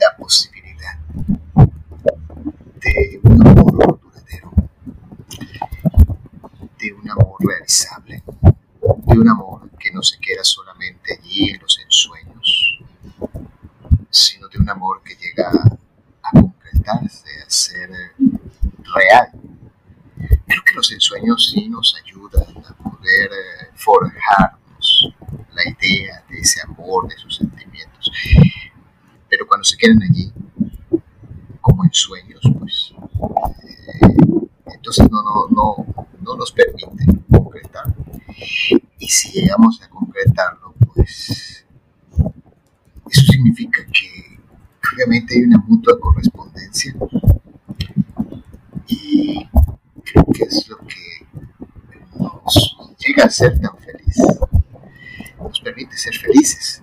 la posibilidad de un amor duradero, de un amor realizable, de un amor que no se queda solamente allí en los ensueños, sino de un amor que llega de hacer real. Creo que los ensueños sí nos ayudan a poder eh, forjarnos la idea de ese amor, de esos sentimientos. Pero cuando se quedan allí, como en sueños, pues. Entonces no, no, no, no nos permite concretarlo. Y si llegamos a concretarlo, pues eso significa que obviamente hay una mutua correspondencia. Y creo que es lo que nos llega a ser tan feliz, nos permite ser felices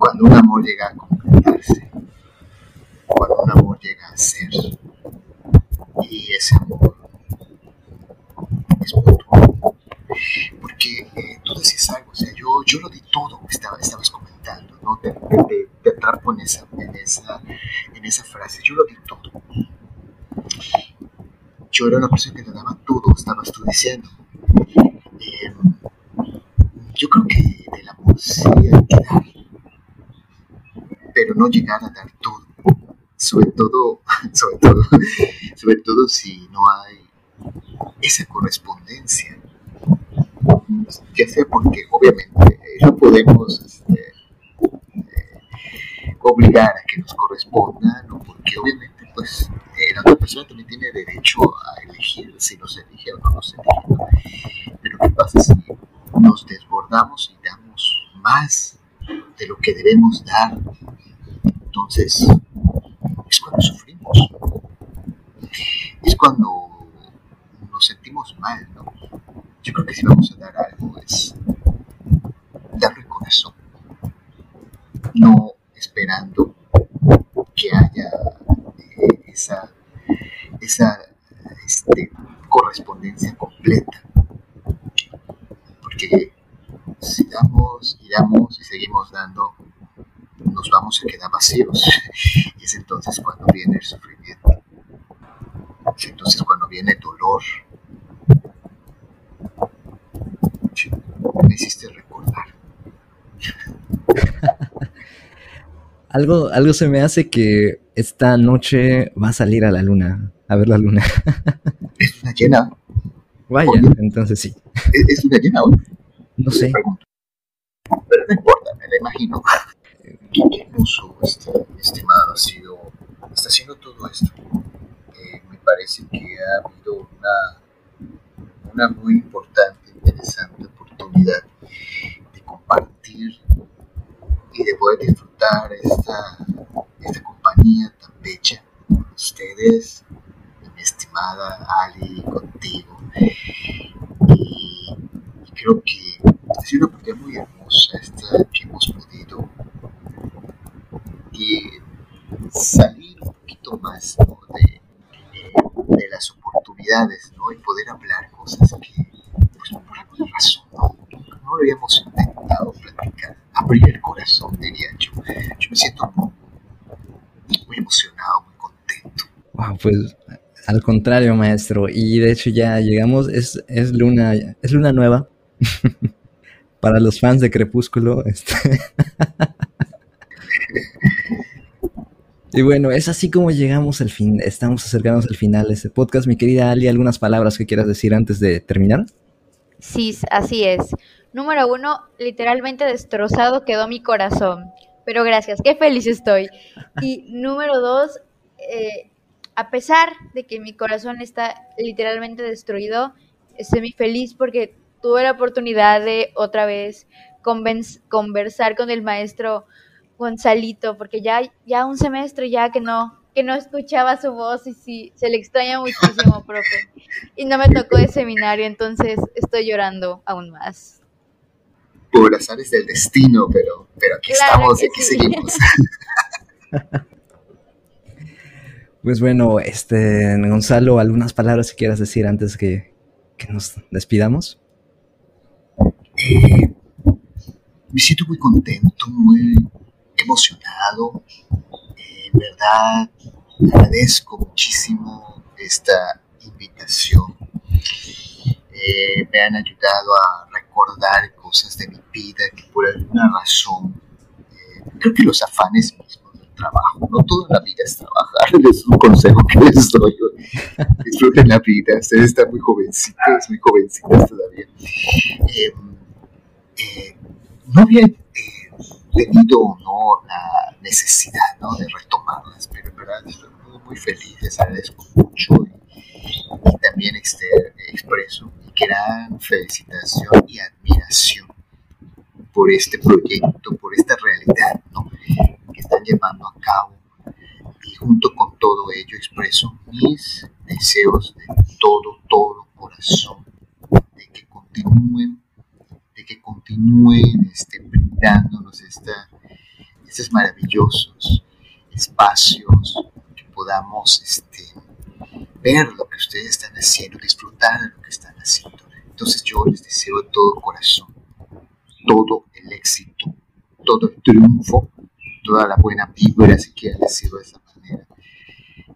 cuando un amor llega a concretarse, cuando un amor llega a ser y ese amor es mutuo. Porque eh, tú decías algo, o sea, yo, yo lo di todo, estaba, estabas comentando, ¿no? Te, te, atrapo en esa, en, esa, en esa frase, yo lo di todo. Yo era una persona que te daba todo, estabas tú diciendo. Eh, yo creo que del amor sí hay que dar, pero no llegar a dar todo. Sobre todo, (laughs) sobre todo, sobre todo si no hay esa correspondencia ya sea porque obviamente no podemos este, eh, obligar a que nos corresponda, ¿no? porque obviamente pues eh, la otra persona también tiene derecho a elegir si nos elige o no nos elige. Pero ¿qué pasa si nos desbordamos y damos más de lo que debemos dar? Entonces es cuando sufrimos. Es cuando nos sentimos mal, ¿no? Yo creo que si vamos a dar algo es darlo el corazón, no esperando que haya esa, esa este, correspondencia completa. Porque si damos y damos y seguimos dando, nos vamos a quedar vacíos. Y es entonces cuando viene el sufrimiento. Es entonces cuando viene el dolor. Me hiciste recordar. (laughs) algo, algo se me hace que esta noche va a salir a la luna, a ver la luna. (laughs) es una llena. Vaya, entonces sí. ¿Es, una llena hoy? No sé. Pero no importa, me la imagino. Qué hermoso, este, estimado, ha sido, está haciendo todo esto. Eh, me parece que ha habido una, una muy importante, interesante oportunidad de compartir y de poder disfrutar esta, esta compañía tan bella con ustedes, mi estimada Ali, contigo. Y, creo que ha sido una oportunidad muy hermosa esta que hemos podido salir un poquito más de, de, las oportunidades ¿no? y poder hablar cosas que, pues, por alguna razón, no, no lo habíamos intentado platicar abrir el corazón, diría yo. Yo me siento muy, emocionado, muy contento. Wow, pues al contrario, maestro. Y de hecho ya llegamos, es, es luna, es luna nueva. (laughs) Para los fans de Crepúsculo. Este. (laughs) y bueno, es así como llegamos al fin, estamos acercándonos al final de este podcast. Mi querida Ali, ¿algunas palabras que quieras decir antes de terminar? Sí, así es. Número uno, literalmente destrozado quedó mi corazón. Pero gracias, qué feliz estoy. Y número dos, eh, a pesar de que mi corazón está literalmente destruido, estoy muy feliz porque tuve la oportunidad de otra vez conversar con el maestro Gonzalito, porque ya, ya un semestre ya que no, que no escuchaba su voz y sí, se le extraña muchísimo, (laughs) profe. Y no me tocó el seminario, entonces estoy llorando aún más por azares del destino, pero, pero aquí estamos y aquí seguimos. (laughs) Pues bueno, este Gonzalo, algunas palabras que quieras decir antes que, que nos despidamos. Eh, me siento muy contento, muy emocionado. en verdad, agradezco muchísimo esta invitación. Eh, me han ayudado a recordar cosas de mi vida que por alguna razón, eh, creo que los afanes mismos del trabajo, no toda la vida es trabajar, (laughs) es un consejo que les doy. Disfruten la vida, ustedes están muy jovencitos, muy jovencitas todavía. Em, eh, no eh, tenido o no la necesidad ¿no? de retomarlas, pero en verdad estoy muy, muy feliz, les agradezco mucho y, también este, expreso gran felicitación y admiración por este proyecto, por esta realidad que están llevando a cabo. Y junto con todo ello expreso mis deseos de todo, todo corazón, de que continúen, que continúen este, brindándonos esta, estos maravillosos espacios, que podamos este, ver lo que ustedes están haciendo, disfrutar de lo que están haciendo. Entonces yo les deseo de todo corazón todo el éxito, todo el triunfo, toda la buena vibra, si quieren decirlo de esa manera,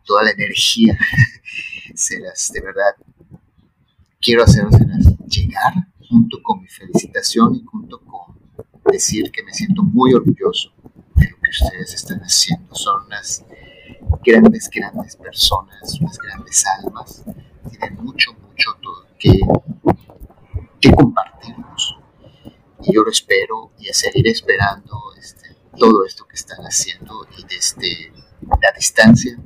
toda la energía, (laughs) se las, de verdad, quiero hacerlas llegar junto con mi felicitación y junto con decir que me siento muy orgulloso de lo que ustedes están haciendo. Son unas grandes, grandes personas, unas grandes almas, tienen mucho, mucho todo que, que compartirnos. Y yo lo espero y a seguir esperando este, todo esto que están haciendo y desde la distancia,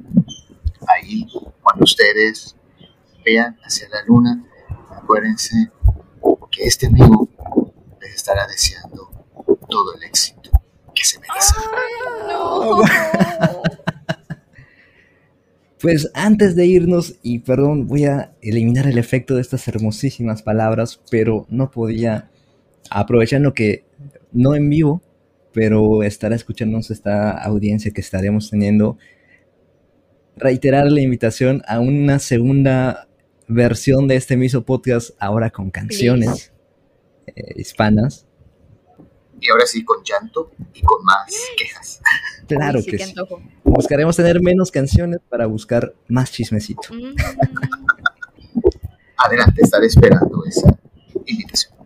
ahí, cuando ustedes vean hacia la luna, acuérdense este amigo les estará deseando todo el éxito que se merece. no. (laughs) Pues antes de irnos, y perdón, voy a eliminar el efecto de estas hermosísimas palabras, pero no podía, aprovechando que no en vivo, pero estará escuchándonos esta audiencia que estaremos teniendo, reiterar la invitación a una segunda versión de este mismo podcast, ahora con canciones eh, hispanas. Y ahora sí, con llanto y con más quejas. Claro sí, que sí. Buscaremos tener menos canciones para buscar más chismecito. Mm. Adelante, estaré esperando esa invitación.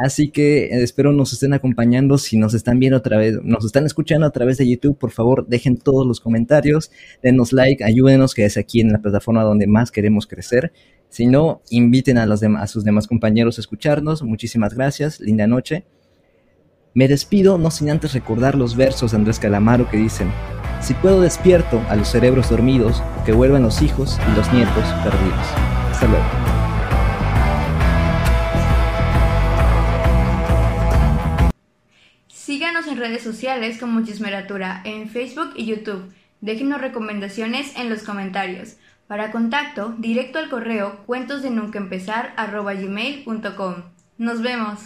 Así que eh, espero nos estén acompañando. Si nos están viendo otra vez, nos están escuchando a través de YouTube, por favor, dejen todos los comentarios, denos like, ayúdenos, que es aquí en la plataforma donde más queremos crecer. Si no, inviten a, a sus demás compañeros a escucharnos. Muchísimas gracias, linda noche. Me despido, no sin antes recordar los versos de Andrés Calamaro que dicen: Si puedo despierto a los cerebros dormidos, que vuelvan los hijos y los nietos perdidos. Hasta luego. Síganos en redes sociales como Chismeratura en Facebook y YouTube. Déjenos recomendaciones en los comentarios. Para contacto, directo al correo cuentosdenuncaempezar@gmail.com. Nos vemos.